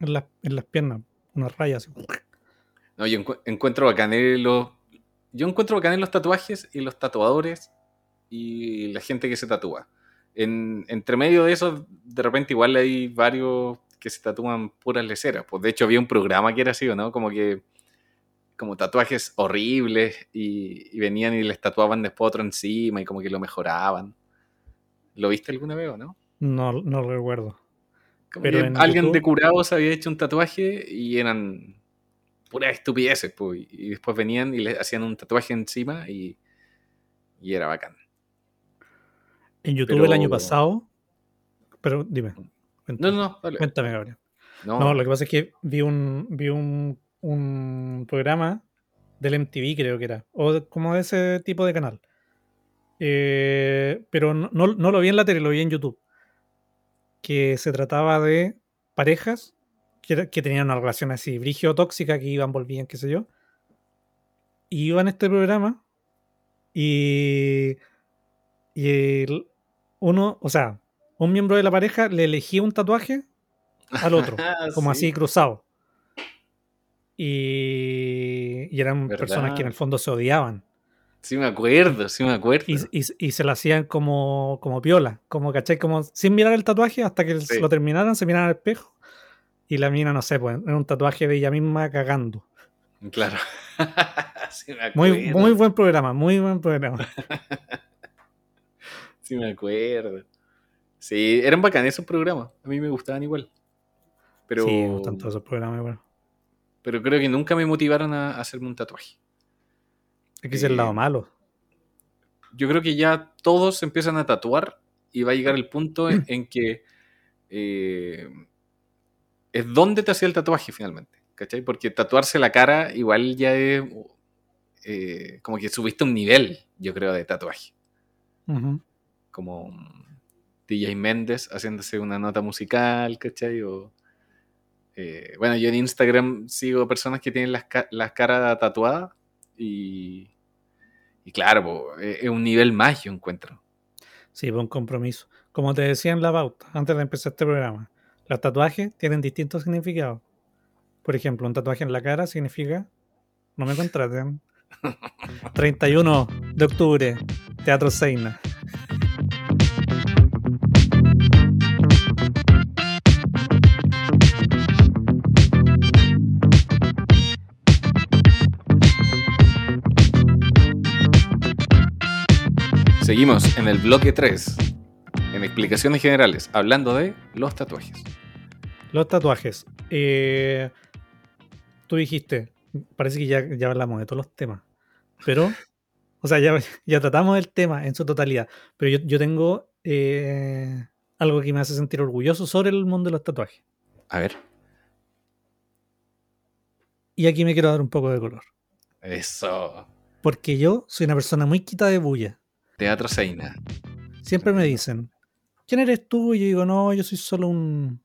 en, la- en las piernas, unas rayas. No, yo encu- encuentro bacanes los... Yo encuentro bacanes los tatuajes y los tatuadores y la gente que se tatúa. En, entre medio de eso, de repente igual hay varios que se tatúan puras leceras. Pues de hecho había un programa que era así, ¿o ¿no? Como que como tatuajes horribles y, y venían y les tatuaban después otro encima y como que lo mejoraban. ¿Lo viste alguna vez o no? No, no lo recuerdo. Como Pero que alguien YouTube- de curado se había hecho un tatuaje y eran puras estupideces, pues. Y después venían y le hacían un tatuaje encima y, y era bacán. En YouTube Pero- el año pasado. Pero dime. No, Cuéntame, no, no, dale. cuéntame, Gabriel. No, No, lo que pasa es que vi un, vi un, un programa del MTV, creo que era, o como de ese tipo de canal. Eh, pero no, no- no lo vi en la tele, lo vi en YouTube. Que se trataba de parejas que, que tenían una relación así, brigio tóxica, que iban, volvían, qué sé yo. Y iban a este programa y, y el- uno, o sea, un miembro de la pareja le elegía un tatuaje al otro como Ah, Sí. así cruzado. Y, y eran ¿Verdad? personas que en el fondo se odiaban. Sí me acuerdo, sí me acuerdo. Y, y- y se la hacían como, como piola, como, ¿cachai? Como sin mirar el tatuaje hasta que Sí. lo terminaran, se miraran al espejo. Y la mina, no sé, pues era un tatuaje de ella misma cagando. Claro. sí me Muy, muy buen programa, muy buen programa. Sí me acuerdo. Sí, eran bacanes esos programas. A mí me gustaban igual. Pero, Sí, me gustan todos esos programas. Bueno. pero creo que nunca me motivaron a a hacerme un tatuaje. Es que es el lado Eh, malo. yo creo que ya todos empiezan a tatuar y va a llegar el punto en, en que eh, es donde te hacía el tatuaje finalmente, ¿cachai? Porque tatuarse la cara igual ya es eh, como que subiste un nivel, yo creo, de tatuaje. Como DJ Méndez haciéndose una nota musical, ¿cachai? O, eh, bueno, yo en Instagram sigo personas que tienen las, las caras tatuadas y, y claro, po, es un nivel más, yo encuentro. Sí, fue un compromiso. Como te decía en la pauta, antes de empezar este programa, los tatuajes tienen distintos significados. Por ejemplo, un tatuaje en la cara significa no me contraten. 31 de octubre, Teatro Seina. Seguimos en el bloque 3, en explicaciones generales, hablando de los tatuajes. Los tatuajes. Eh, tú dijiste, parece que ya, ya hablamos de todos los temas, pero, o sea, ya, ya tratamos el tema en su totalidad, pero yo, yo tengo eh, algo que me hace sentir orgulloso sobre el mundo de los tatuajes. A ver, Y aquí me quiero dar un poco de color. eso. Porque yo soy una persona muy quita de bulla. Teatro Seina. Siempre me dicen, ¿quién eres tú? Y yo digo, no, yo soy solo un,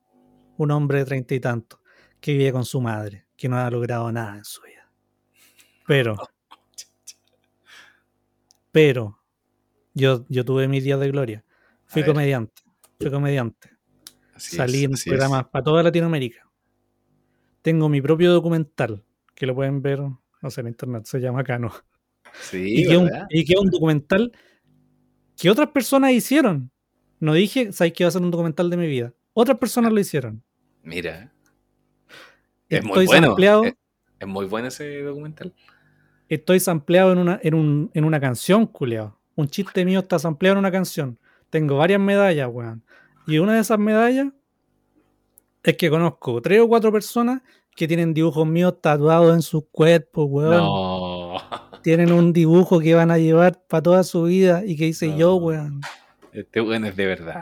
un hombre de treinta y tantos que vive con su madre, que no ha logrado nada en su vida. Pero, pero, yo, yo tuve mis días de gloria. Fui comediante, fui comediante. Así Salí es, en programas para toda Latinoamérica. Tengo mi propio documental que lo pueden ver, no sé, en internet, se llama Cano. Sí, y, que un, ¿verdad? y que es un documental que otras personas hicieron. No dije, ¿sabes que va a ser un documental de mi vida? Otras personas lo hicieron. Mira. Es muy Estoy bueno. sampleado, Es, es muy bueno ese documental. estoy sampleado en una, en, un- en una canción, culeado. Un chiste mío está sampleado en una canción. Tengo varias medallas, weón. Y una de esas medallas es que conozco tres o cuatro personas que tienen dibujos míos tatuados en sus cuerpos, weón. No. Tienen un dibujo que van a llevar para toda su vida y que dice No. yo, weón. Este bueno es de verdad.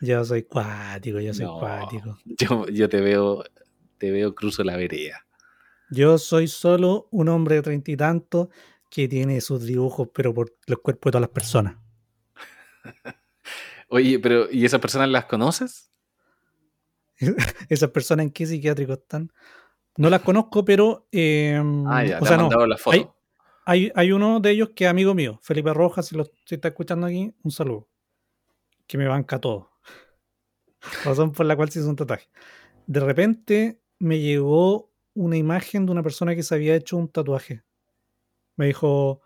Yo soy cuático, yo soy No. cuático. Yo, yo te veo, te veo cruzo la vereda. Yo soy solo un hombre de treinta y tantos que tiene sus dibujos, pero por los cuerpos de todas las personas. Oye, pero ¿y esas personas las conoces? Esas personas en qué psiquiátrico están. No las conozco, pero. eh, Ah, ya, o te sea, han no. mandado la foto. Hay, hay, hay uno de ellos que es amigo mío, Felipe Rojas, si, lo, si está escuchando aquí, un saludo. Que me banca todo. Razón por la cual se hizo un tatuaje. De repente me llegó una imagen de una persona que se había hecho un tatuaje. Me dijo,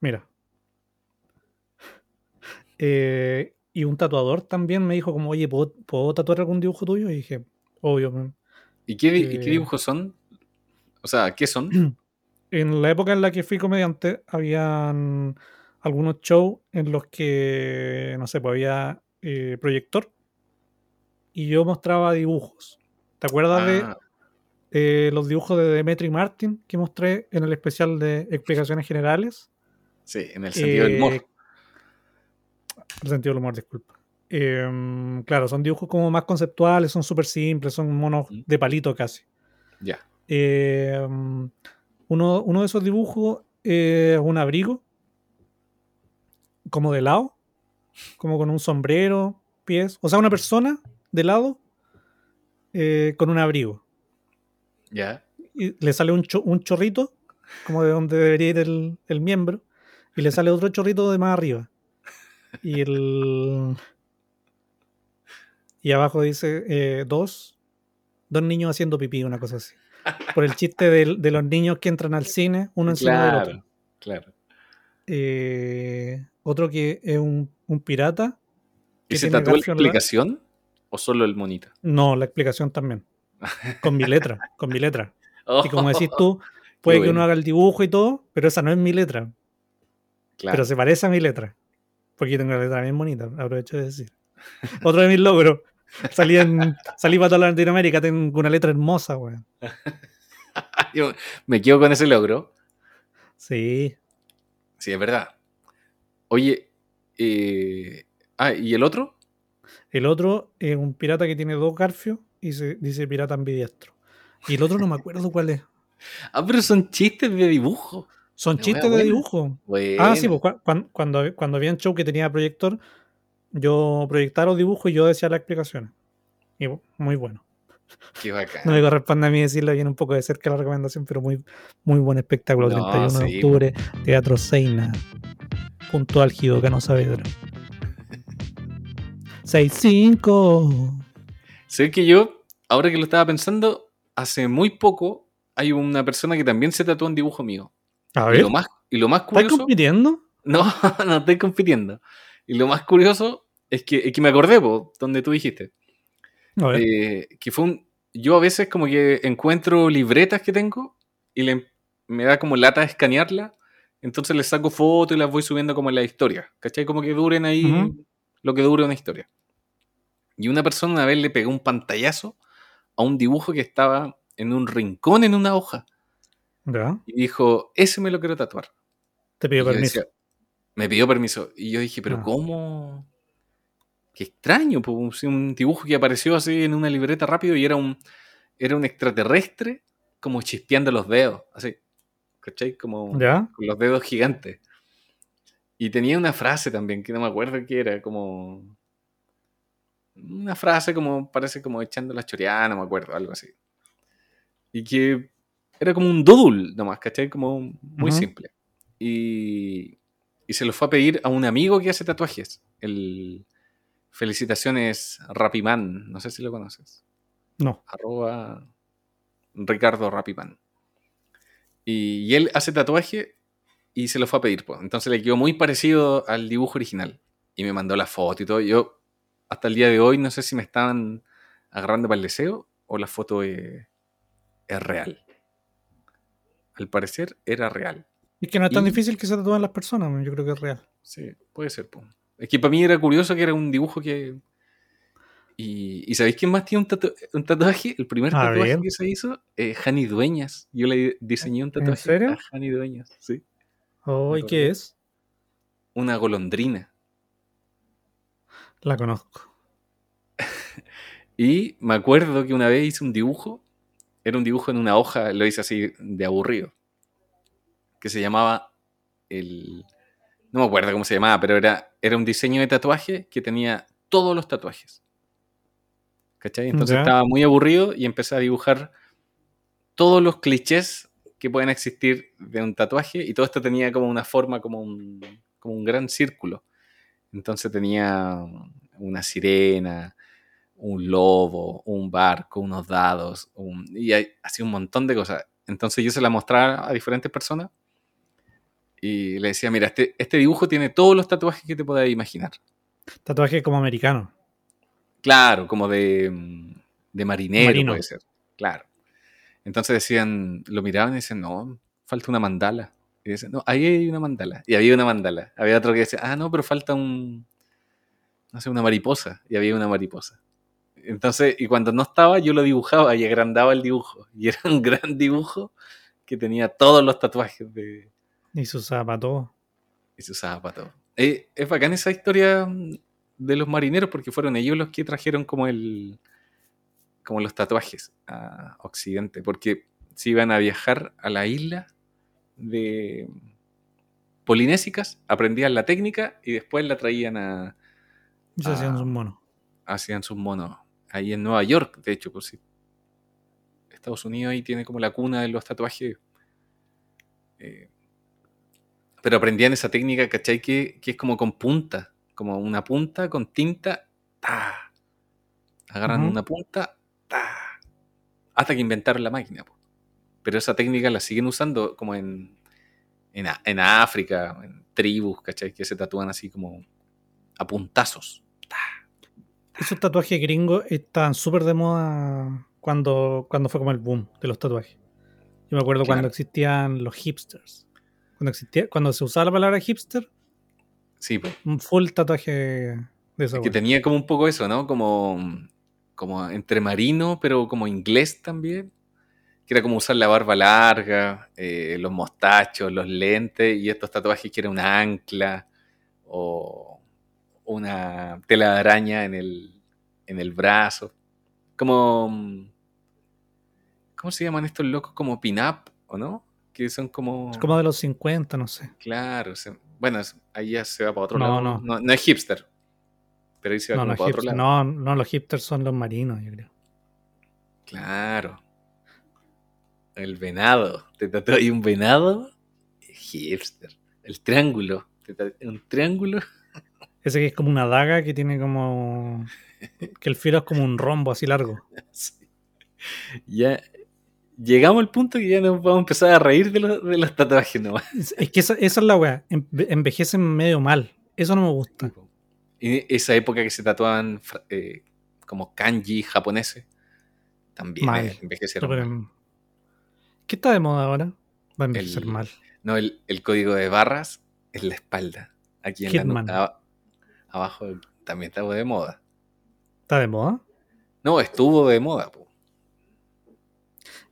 mira. Eh, y un tatuador también me dijo como, oye, ¿puedo, puedo tatuar algún dibujo tuyo? Y dije, obvio. man". ¿Y qué, y qué eh, dibujos son? O sea, ¿qué son? En la época en la que fui comediante, habían algunos shows en los que, no sé, pues había eh, proyector y yo mostraba dibujos. ¿Te acuerdas de Ah, eh, los dibujos de Demetri Martin que mostré en el especial de explicaciones generales? sí, en el sentido del Eh, humor. El sentido del humor, disculpa. Em, claro, son dibujos como más conceptuales, son súper simples, son monos de palito casi. Ya. Eh, uno, uno de esos dibujos es un abrigo, como de lado, como con un sombrero, pies, o sea, una persona de lado eh, con un abrigo. Ya. Y le sale un, cho- un chorrito, como de donde debería ir el, el miembro, y le sale otro chorrito de más arriba. Y el. Y abajo dice eh, dos, dos niños haciendo pipí, una cosa así. Por el chiste de, los niños que entran al cine, uno encima del otro. Claro, claro. Eh, otro que es un, un pirata. ¿Y se tatuó la explicación o solo el monito? No, la explicación también. Con mi letra, con mi letra. Oh, Y como decís tú, puede que bueno. uno haga el dibujo y todo, pero esa no es mi letra. Claro. Pero se parece a mi letra. Porque yo tengo la letra bien bonita, aprovecho de decir. Otro de mis logros. Salí, en, salí para toda Latinoamérica, tengo una letra hermosa, weón. Yo me quedo con ese logro. Sí. Sí, es verdad. Oye, eh, ah, ¿y el otro? El otro es un pirata que tiene dos garfios y se dice pirata ambidiestro. Y el otro no me acuerdo cuál es. Ah, pero son chistes de dibujo. Son chistes de dibujo. Ah, sí, pues cua- cuan- cuando, cuando había un show que tenía proyector, yo proyectaba los dibujos y yo decía las explicaciones. Y muy bueno. qué bacán. No me corresponde a mí decirlo, viene un poco de cerca la recomendación, pero muy, muy buen espectáculo. No, 31 de sí, octubre, Teatro Seina. Punto álgido, Cano Saavedra. 6-5. Sé que yo, ahora que lo estaba pensando, hace muy poco hay una persona que también se tatuó un dibujo mío. A Y ver, lo más, y lo más ¿estás curioso. compitiendo? No, no estoy compitiendo. Y lo más curioso es que, es que me acordé, po, donde tú dijiste. A ver. eh, que fue un. Yo a veces como que encuentro libretas que tengo y le- me da como lata escanearla. Entonces les saco fotos y las voy subiendo como en la historia. ¿Cachai? Como que duren ahí lo que dure una historia. Y una persona una vez le pegó un pantallazo a un dibujo que estaba en un rincón en una hoja. Ya, Y dijo, ese me lo quiero tatuar. te pido permiso. decía- me pidió permiso. Y yo dije, pero Ah. ¿cómo? Qué extraño, pues, un dibujo que apareció así en una libreta rápido y era un, era un extraterrestre como chispeando los dedos, así. ¿Cachai? Como ya, con los dedos gigantes. Y tenía una frase también, que no me acuerdo qué era, como... Una frase como, parece como echando la choreada, no me acuerdo, algo así. Y que era como un doodle nomás, ¿cachai? Como muy simple. Y, y se lo fue a pedir a un amigo que hace tatuajes. El Felicitaciones Rapiman, no sé si lo conoces. no. Arroba Ricardo Rapiman. Y, y él hace tatuaje y se lo fue a pedir. Pues. Entonces le quedó muy parecido al dibujo original. Y me mandó la foto y todo. Yo, hasta el día de hoy, no sé si me estaban agarrando para el deseo o la foto es, es real. Al parecer era real. Es que no es tan Y- difícil que se tatúen las personas, yo creo que es real. Sí, puede ser. po. Es que para mí era curioso que era un dibujo que. Y, ¿y ¿sabéis quién más tiene un, tatu- un tatuaje? El primer A tatuaje ver. que se hizo, eh, Hani Dueñas. Yo le diseñé un tatuaje serio? a Hani Dueñas, sí. Oh, ¿y qué es? Una golondrina. La conozco. Y me acuerdo que una vez hice un dibujo, era un dibujo en una hoja, lo hice así de aburrido, que se llamaba el... No me acuerdo cómo se llamaba, pero era, era un diseño de tatuaje que tenía todos los tatuajes. ¿Cachai? Entonces estaba muy aburrido y empecé a dibujar todos los clichés que pueden existir de un tatuaje y todo esto tenía como una forma, como un, como un gran círculo. Entonces tenía una sirena, un lobo, un barco, unos dados, un- y hay, así un montón de cosas. Entonces yo se la mostraba a diferentes personas y le decía, mira, este, este dibujo tiene todos los tatuajes que te puedas imaginar. Tatuaje como americano. Claro, como de, mm, de marinero Marino. puede ser. Claro. Entonces decían, lo miraban y decían, no, falta una mandala. Y decían, no, ahí hay una mandala. Y había una mandala. Había otro que decía, ah, no, pero falta un, no sé, una mariposa. Y había una mariposa. Entonces, y cuando no estaba, yo lo dibujaba y agrandaba el dibujo. Y era un gran dibujo que tenía todos los tatuajes de, Y sus zapatos. y para todo. Eh, es bacán esa historia mm, de los marineros porque fueron ellos los que trajeron como el como los tatuajes a Occidente, porque se iban a viajar a la isla de polinésicas, aprendían la técnica y después la traían a Y se hacían sus monos. hacían sus monos ahí en Nueva York, de hecho, pues sí. Estados Unidos ahí tiene como la cuna de los tatuajes. Eh, pero aprendían esa técnica, ¿cachai? Que, que es como con punta, como una punta con tinta, ¡ta! Agarran una punta, ¡ta! Hasta que inventaron la máquina. po. Pero esa técnica la siguen usando como en, en, en África, en tribus, ¿cachai? Que se tatúan así como a puntazos. Esos tatuajes gringos estaban súper de moda cuando, cuando fue como el boom de los tatuajes. Yo me acuerdo cuando existían los hipsters. Cuando, existía, cuando se usaba la palabra hipster, Sí, pues. un full tatuaje de esa que tenía como un poco eso, ¿no? Como, como entre marino, pero como inglés también. Que era como usar la barba larga, eh, los mostachos, los lentes y estos tatuajes que era una ancla o una tela de araña en el, en el brazo. Como. ¿Cómo se llaman estos locos? Como pin-up, ¿o no? Que son como. Es como de los 50, no sé. Claro, se- bueno, ahí ya se va para otro No, lado. no. No, no es hipster. Pero ahí se va No, como para otro lado. no, no, los hipsters son los marinos, yo creo. Claro. El venado. Te tatuó ahí un venado. Hipster. El triángulo. Te Un triángulo. Ese que es como una daga que tiene como. que el filo es como un rombo así largo. Sí. Ya. Llegamos al punto que ya nos vamos a empezar a reír de, los- de los tatuajes nomás. Es, que esa, esa es la weá. Enve- Envejecen medio mal. Eso no me gusta. Y esa época que se tatuaban eh, como kanji japoneses. También Mal. envejecieron Pero, mal. ¿Qué está de moda ahora? Va a envejecer El- mal. No, el, el código de barras en la espalda. Aquí en la Hitman. nuca. aba- Abajo también estaba de moda. ¿Está de moda? No, estuvo de moda. po.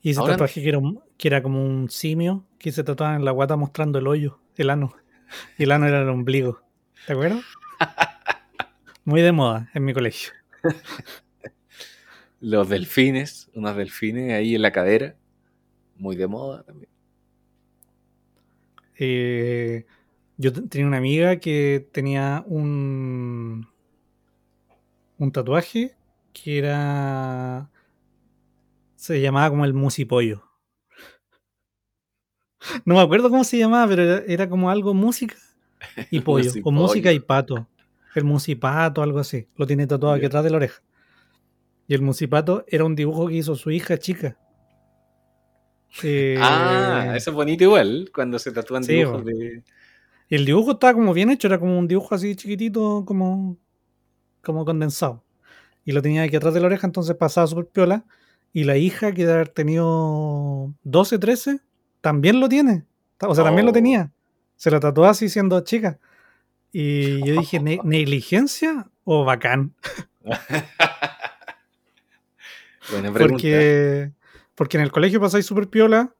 Y ese Ahora- tatuaje que era, un- que era como un simio que se tatuaba en la guata mostrando el hoyo, el ano. Y el ano era el ombligo. ¿Te acuerdas? Muy de moda en mi colegio. Los delfines, unos delfines ahí en la cadera. Muy de moda también. Eh, yo te- tenía una amiga que tenía un, un tatuaje que era. Se llamaba como el musipollo. No me acuerdo cómo se llamaba, pero era, era como algo música y pollo. O música y pato. El musipato, algo así. Lo tiene tatuado aquí atrás de la oreja. Y el musipato era un dibujo que hizo su hija chica. Eh, Ah, eso es bonito igual, cuando se tatúan Sí, dibujos de... Y el dibujo estaba como bien hecho, era como un dibujo así chiquitito, como, como condensado. Y lo tenía aquí atrás de la oreja, entonces pasaba súper piola. Y la hija, que debe haber tenido 12, 13, también lo tiene. O sea, también lo Oh. tenía. Se lo tatuó así siendo chica. Y yo dije, "Ne- ¿negligencia o bacán? Buena pregunta. Porque, porque en el colegio pasáis súper piola,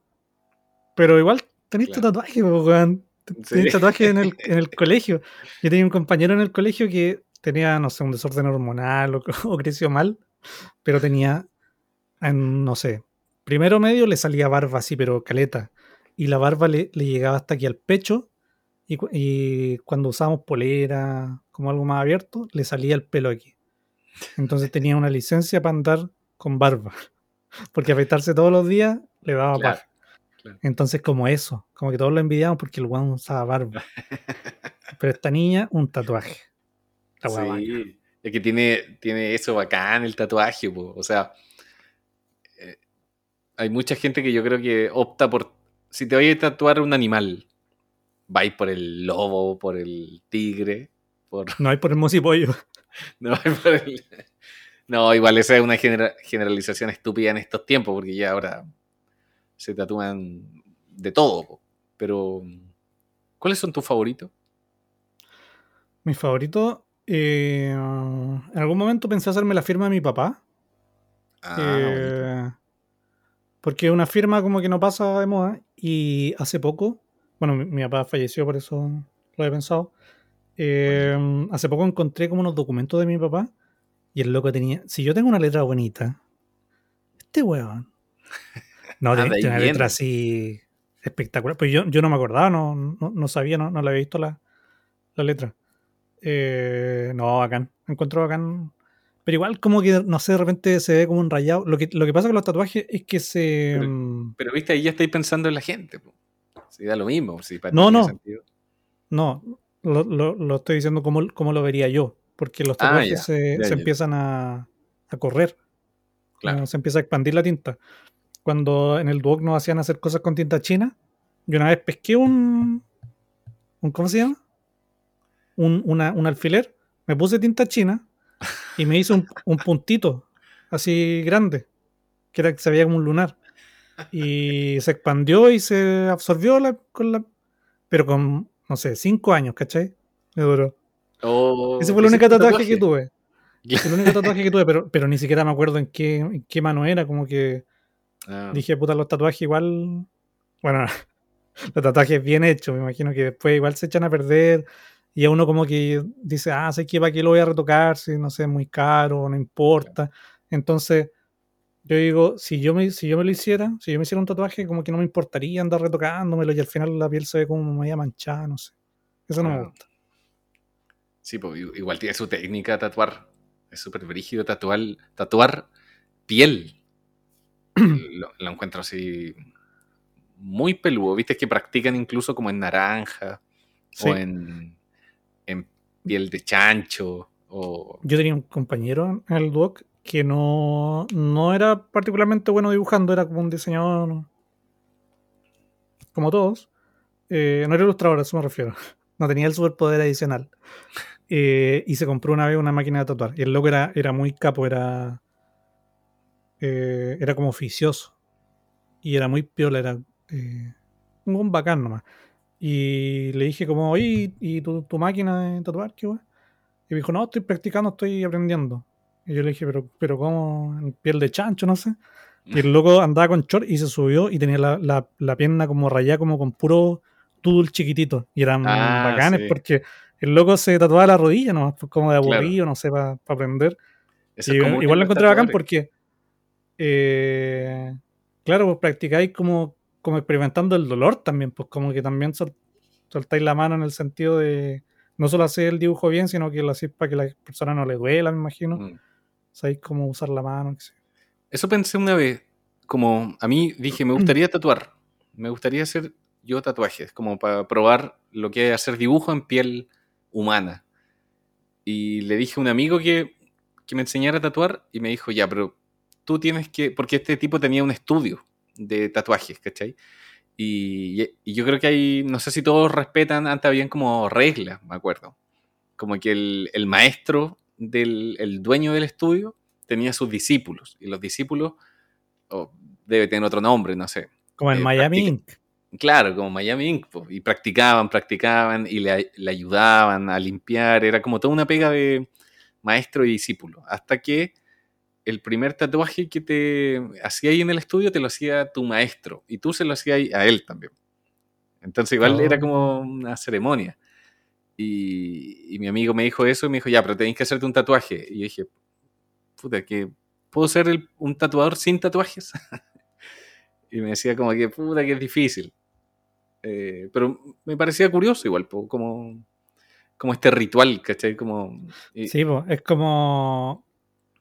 pero igual tenéis tu Claro. tatuaje, po, weón. Sí. Tenéis tatuaje en el, en el colegio. Yo tenía un compañero en el colegio que tenía, no sé, un desorden hormonal o, o creció mal, pero tenía, en, no sé, primero medio le salía barba así, pero caleta. Y la barba le, le llegaba hasta aquí al pecho. Y, cu- y cuando usábamos polera, como algo más abierto, le salía el pelo aquí. Entonces tenía una licencia para andar con barba. Porque afeitarse todos los días le daba Claro. Entonces, como eso, como que todos lo envidiaban porque el weón usaba barba. Pero esta niña, un tatuaje. La. Sí, es que tiene, tiene eso bacán el tatuaje, po. o sea, hay mucha gente que yo creo que opta por, si te voy a tatuar un animal, vais por el lobo, por el tigre, por, No hay por el mocipollo. no, vais por el- no, igual esa es una genera- generalización estúpida en estos tiempos, porque ya ahora se tatúan de todo, pero ¿cuáles son tus favoritos? Mi favorito. eh, en algún momento pensé hacerme la firma de mi papá. Ah, eh, porque es una firma como que no pasa de moda. Y hace poco, bueno, mi, mi papá falleció, por eso lo he pensado. eh, hace poco encontré como unos documentos de mi papá. Y el loco tenía. Si yo tengo una letra bonita, este weón. No, tiene una letra así espectacular. Pues yo, yo no me acordaba, no, no, no sabía, no, no le había visto la, la letra. Eh, no, bacán. Encuentro bacán. Pero igual como que, no sé, de repente se ve como un rayado. Lo que, lo que pasa con los tatuajes es que se... Pero- mm, Pero viste, ahí ya estáis pensando en la gente. Si da lo mismo. Si para ti No, no. sentido. No, lo, lo- lo estoy diciendo como, como lo vería yo. Porque los Ah, tatuajes ya, se, ya, se ya. empiezan a, a correr. Claro. Se empieza a expandir la tinta. Cuando en el Duoc nos hacían hacer cosas con tinta china, yo una vez pesqué un... un ¿Cómo se llama? Un, una- un alfiler, me puse tinta china y me hice un, un puntito así grande, que era que se veía como un lunar. Y se expandió y se absorbió la, con la... Pero con, no sé, cinco años, ¿cachai? Me duró. Oh, Ese fue el ¿te único un tatuaje que tuve. Ya. El único tatuaje que tuve, pero, pero ni siquiera me acuerdo en qué, en qué mano era, como que Ah, dije, puta, los tatuajes igual. Bueno, los tatuajes bien hechos, me imagino que después igual se echan a perder. Y a uno como que dice, ah, sé que para qué lo voy a retocar, si no sé, es muy caro, no importa. Entonces, yo digo, si yo me, si yo me lo hiciera, si yo me hiciera un tatuaje, como que no me importaría andar retocándomelo y al final la piel se ve como media manchada, no sé. Eso no me gusta. Sí, pues igual tiene su técnica de tatuar. Es súper brígido tatuar, tatuar piel. lo, lo encuentro así muy peludo. Viste que practican incluso como en naranja Sí. o en piel de chancho. O, Yo tenía un compañero en el Duoc que no, no era particularmente bueno dibujando, era como un diseñador como todos. Eh, no era ilustrador, a eso me refiero. No tenía el superpoder adicional. Eh, y se compró una vez una máquina de tatuar. Y el loco era, era muy capo, era, eh, era como oficioso. Y era muy piola, era un bacán nomás. Y le dije como, oye, ¿y tu, tu máquina de tatuar qué weá? Y me dijo, no, estoy practicando, estoy aprendiendo. Y yo le dije, pero, pero ¿cómo? ¿En piel de chancho? No sé. Y el loco andaba con short y se subió y tenía la, la, la pierna como rayada, como con puro tudul chiquitito. Y eran Ah, bacanes sí. porque el loco se tatuaba la rodilla, ¿no? Como de Claro. aburrido, no sé, para aprender. Y es común igual lo encontré bacán porque, eh, claro, pues practicáis como, como experimentando el dolor también, pues como que también sol- soltáis la mano en el sentido de no solo hacer el dibujo bien, sino que lo hacéis para que la persona no le duela, me imagino. Mm. Sabéis cómo usar la mano. qué sé. Eso pensé una vez, como a mí dije, me gustaría tatuar, me gustaría hacer yo tatuajes, como para probar lo que es hacer dibujo en piel humana. Y le dije a un amigo que, que me enseñara a tatuar y me dijo, ya, pero tú tienes que, porque este tipo tenía un estudio de tatuajes, ¿cachai? Y, y yo creo que hay, no sé si todos respetan, antes habían como reglas, me acuerdo. Como que el, el maestro del el dueño del estudio tenía sus discípulos y los discípulos oh, debe tener otro nombre, no sé. Como en Eh, Miami Inc. Claro, como Miami Inc. po, Y practicaban, practicaban y le, le ayudaban a limpiar. Era como toda una pega de maestro y discípulo. Hasta que el primer tatuaje que te hacía ahí en el estudio te lo hacía tu maestro. Y tú se lo hacías ahí a él también. Entonces igual Oh. era como una ceremonia. Y, y mi amigo me dijo eso y me dijo, ya, pero tenéis que hacerte un tatuaje. Y yo dije, puta, que puedo ser el- un tatuador sin tatuajes. y me decía como que, puta, que es difícil. Eh, pero me parecía curioso igual, como, como este ritual, ¿cachai? Como, y- Sí, es como,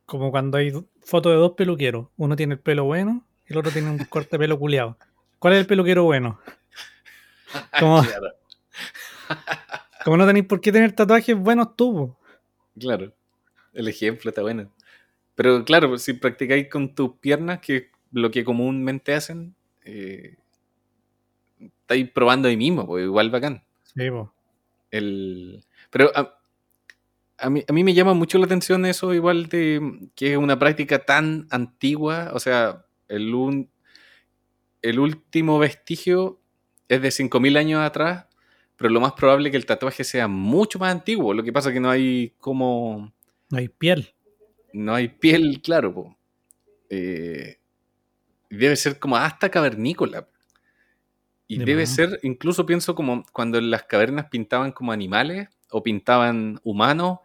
como cuando hay fotos de dos peluqueros. Uno tiene el pelo bueno y el otro tiene un corte de pelo culiado. ¿Cuál es el peluquero bueno? Como, Claro, como no tenéis por qué tener tatuajes buenos tú. claro. El ejemplo está bueno. Pero claro, pues, si practicáis con tus piernas, que es lo que comúnmente hacen, eh, estáis probando ahí mismo, pues igual bacán. Sí, po. El, pero a, a mí, a mí me llama mucho la atención eso, igual de que es una práctica tan antigua. O sea, el, un- el último vestigio es de 5.000 años atrás, pero lo más probable es que el tatuaje sea mucho más antiguo. Lo que pasa es que no hay como. No hay piel. No hay piel, claro. Eh, debe ser como hasta cavernícola. Y De debe más. ser, incluso pienso como cuando en las cavernas pintaban como animales o pintaban humanos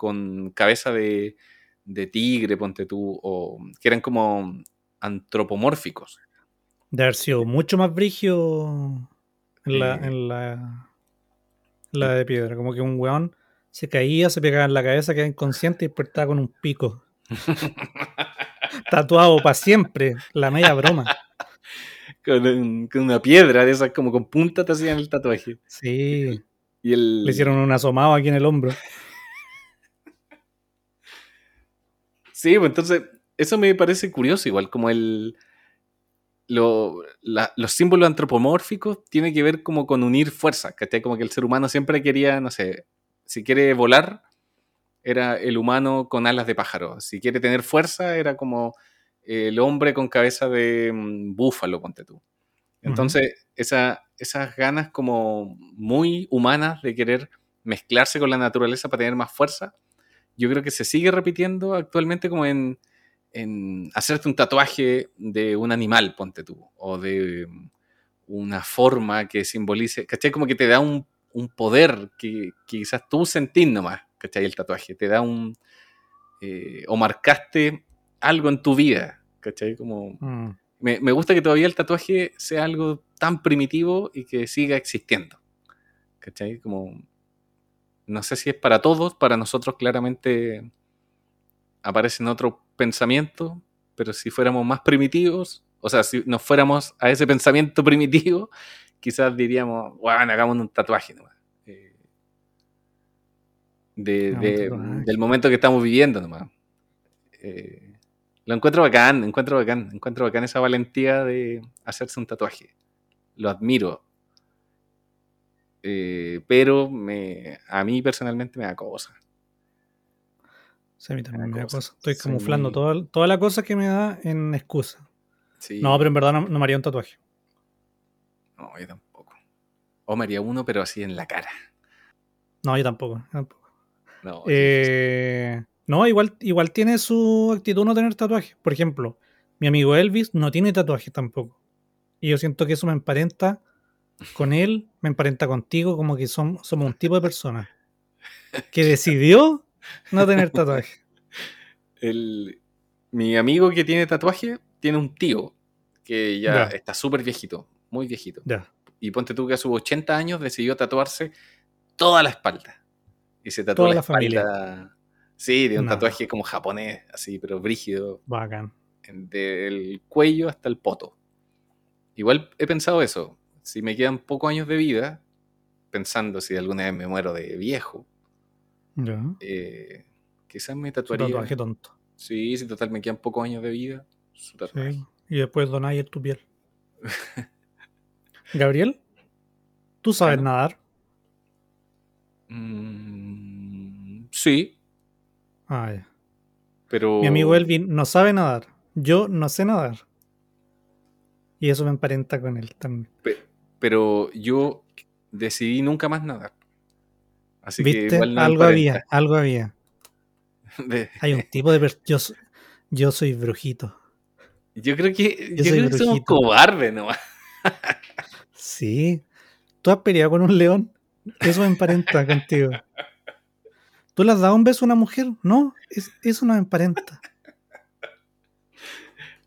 con cabeza de, de tigre, ponte tú, o que eran como antropomórficos. De haber sido mucho más brigio en la, Eh. en la, en la de piedra. Como que un weón se caía, se pegaba en la cabeza, quedaba inconsciente y despertaba con un pico. Tatuado para siempre. La media broma. con, un- con una piedra de esas como con punta te hacían el tatuaje. Sí. Y el, Le hicieron un asomado aquí en el hombro. Sí, pues entonces, eso me parece curioso, igual como el. lo- la- los símbolos antropomórficos tienen que ver como con unir fuerzas, ¿cachai? Como que el ser humano siempre quería, no sé, si quiere volar, era el humano con alas de pájaro. Si quiere tener fuerza, era como el hombre con cabeza de mm, búfalo, ponte tú. Entonces, esa- esas ganas como muy humanas de querer mezclarse con la naturaleza para tener más fuerza, yo creo que se sigue repitiendo actualmente como en, en hacerte un tatuaje de un animal, ponte tú, o de um, una forma que simbolice, ¿cachai? Como que te da un, un poder que, que quizás tú sentís nomás, ¿cachai? El tatuaje, te da un... eh, o marcaste algo en tu vida, ¿cachai? Como... Mm. Me, me gusta que todavía el tatuaje sea algo tan primitivo y que siga existiendo. ¿Cachai? Como. No sé si es para todos, para nosotros claramente aparecen otros pensamientos, pero si fuéramos más primitivos, o sea, si nos fuéramos a ese pensamiento primitivo, quizás diríamos, bueno, hagamos un tatuaje nomás. Eh, de- de- del momento que estamos viviendo nomás. Eh, lo encuentro bacán, encuentro bacán, encuentro bacán esa valentía de hacerse un tatuaje. Lo admiro. Eh, pero me, a mí personalmente me da cosa. Sí, a mí también me da cosa. cosa. Estoy Soy camuflando muy- toda, toda la cosa que me da en excusa. Sí. No, pero en verdad no, no me haría un tatuaje. No, yo tampoco. O me haría uno, pero así en la cara. No, yo tampoco. yo tampoco. No, Eh, no, igual, igual tiene su actitud no tener tatuajes. Por ejemplo, mi amigo Elvis no tiene tatuajes tampoco. Y yo siento que eso me emparenta con él, me emparenta contigo, como que som- somos un tipo de persona que decidió no tener tatuajes. el, mi amigo que tiene tatuaje tiene un tío que ya Ya. está súper viejito, muy viejito. Ya. Y ponte tú que a sus 80 años decidió tatuarse toda la espalda. Y se tatuó Toda la, la espalda. Sí, de un No. tatuaje como japonés, así, pero brígido, Bacán. del cuello hasta el poto. Igual he pensado eso. Si me quedan pocos años de vida, pensando si alguna vez me muero de viejo, eh, quizás me Su tatuaría. tatuaje tonto. Sí, si total me quedan pocos años de vida, su tatuaje. Sí. y después donáis tu piel. Gabriel, ¿tú sabes nadar? Mm, sí, Ah, ya. pero. Mi amigo Elvin no sabe nadar. Yo no sé nadar. Y eso me emparenta con él también. Pero yo decidí nunca más nadar. Así que ¿Viste? igual no algo había, algo había. De- Hay un tipo de... Yo, yo soy brujito. Yo creo que, Yo yo soy creo que somos cobardes nomás. Sí. ¿Tú has peleado con un león? Eso me emparenta contigo. ¿Tú le has dado un beso a una mujer? No, es- eso no me emparenta.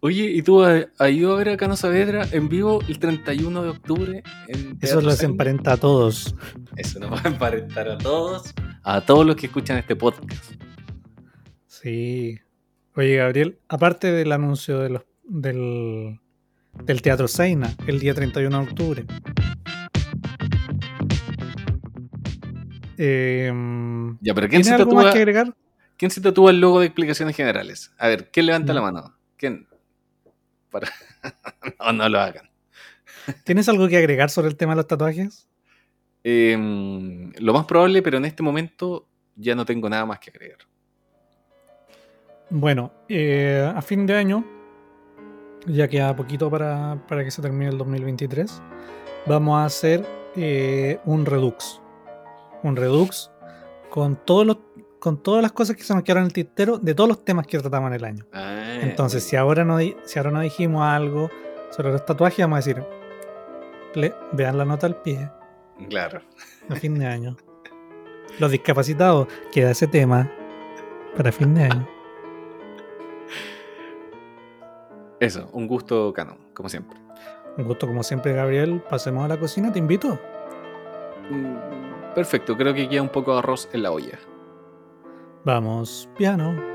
Oye, ¿y tú has, has ido a ver a Cano Saavedra en vivo el 31 de octubre? En Eso los emparenta a todos. Eso nos va a emparentar a todos, a todos los que escuchan este podcast. Sí. Oye, Gabriel, aparte del anuncio de los, del, del Teatro Seina el día 31 de octubre. em, Ya, pero ¿quién ¿Tienes se, algo más que agregar? ¿quién se tatúa el logo de explicaciones generales? A ver, ¿quién levanta No. la mano? ¿Quién? Para... no, no lo hagan. ¿Tienes algo que agregar sobre el tema de los tatuajes? Em, lo más probable, pero en este momento ya no tengo nada más que agregar. Bueno, eh, a fin de año, ya queda poquito para, para que se termine el 2023, vamos a hacer eh, un Redux. Un Redux con, todos los, con todas las cosas que se nos quedaron en el tintero de todos los temas que tratamos en el año. Ah, Entonces, si ahora, no, di- si ahora no dijimos algo sobre los tatuajes, vamos a decir, le- vean la nota al pie Claro. a fin de año. Los discapacitados, queda ese tema para fin de año. Eso, un gusto canon, como siempre. Un gusto como siempre, Gabriel. Pasemos a la cocina, te invito. Mm, Perfecto, creo que queda un poco de arroz en la olla. Vamos, piano.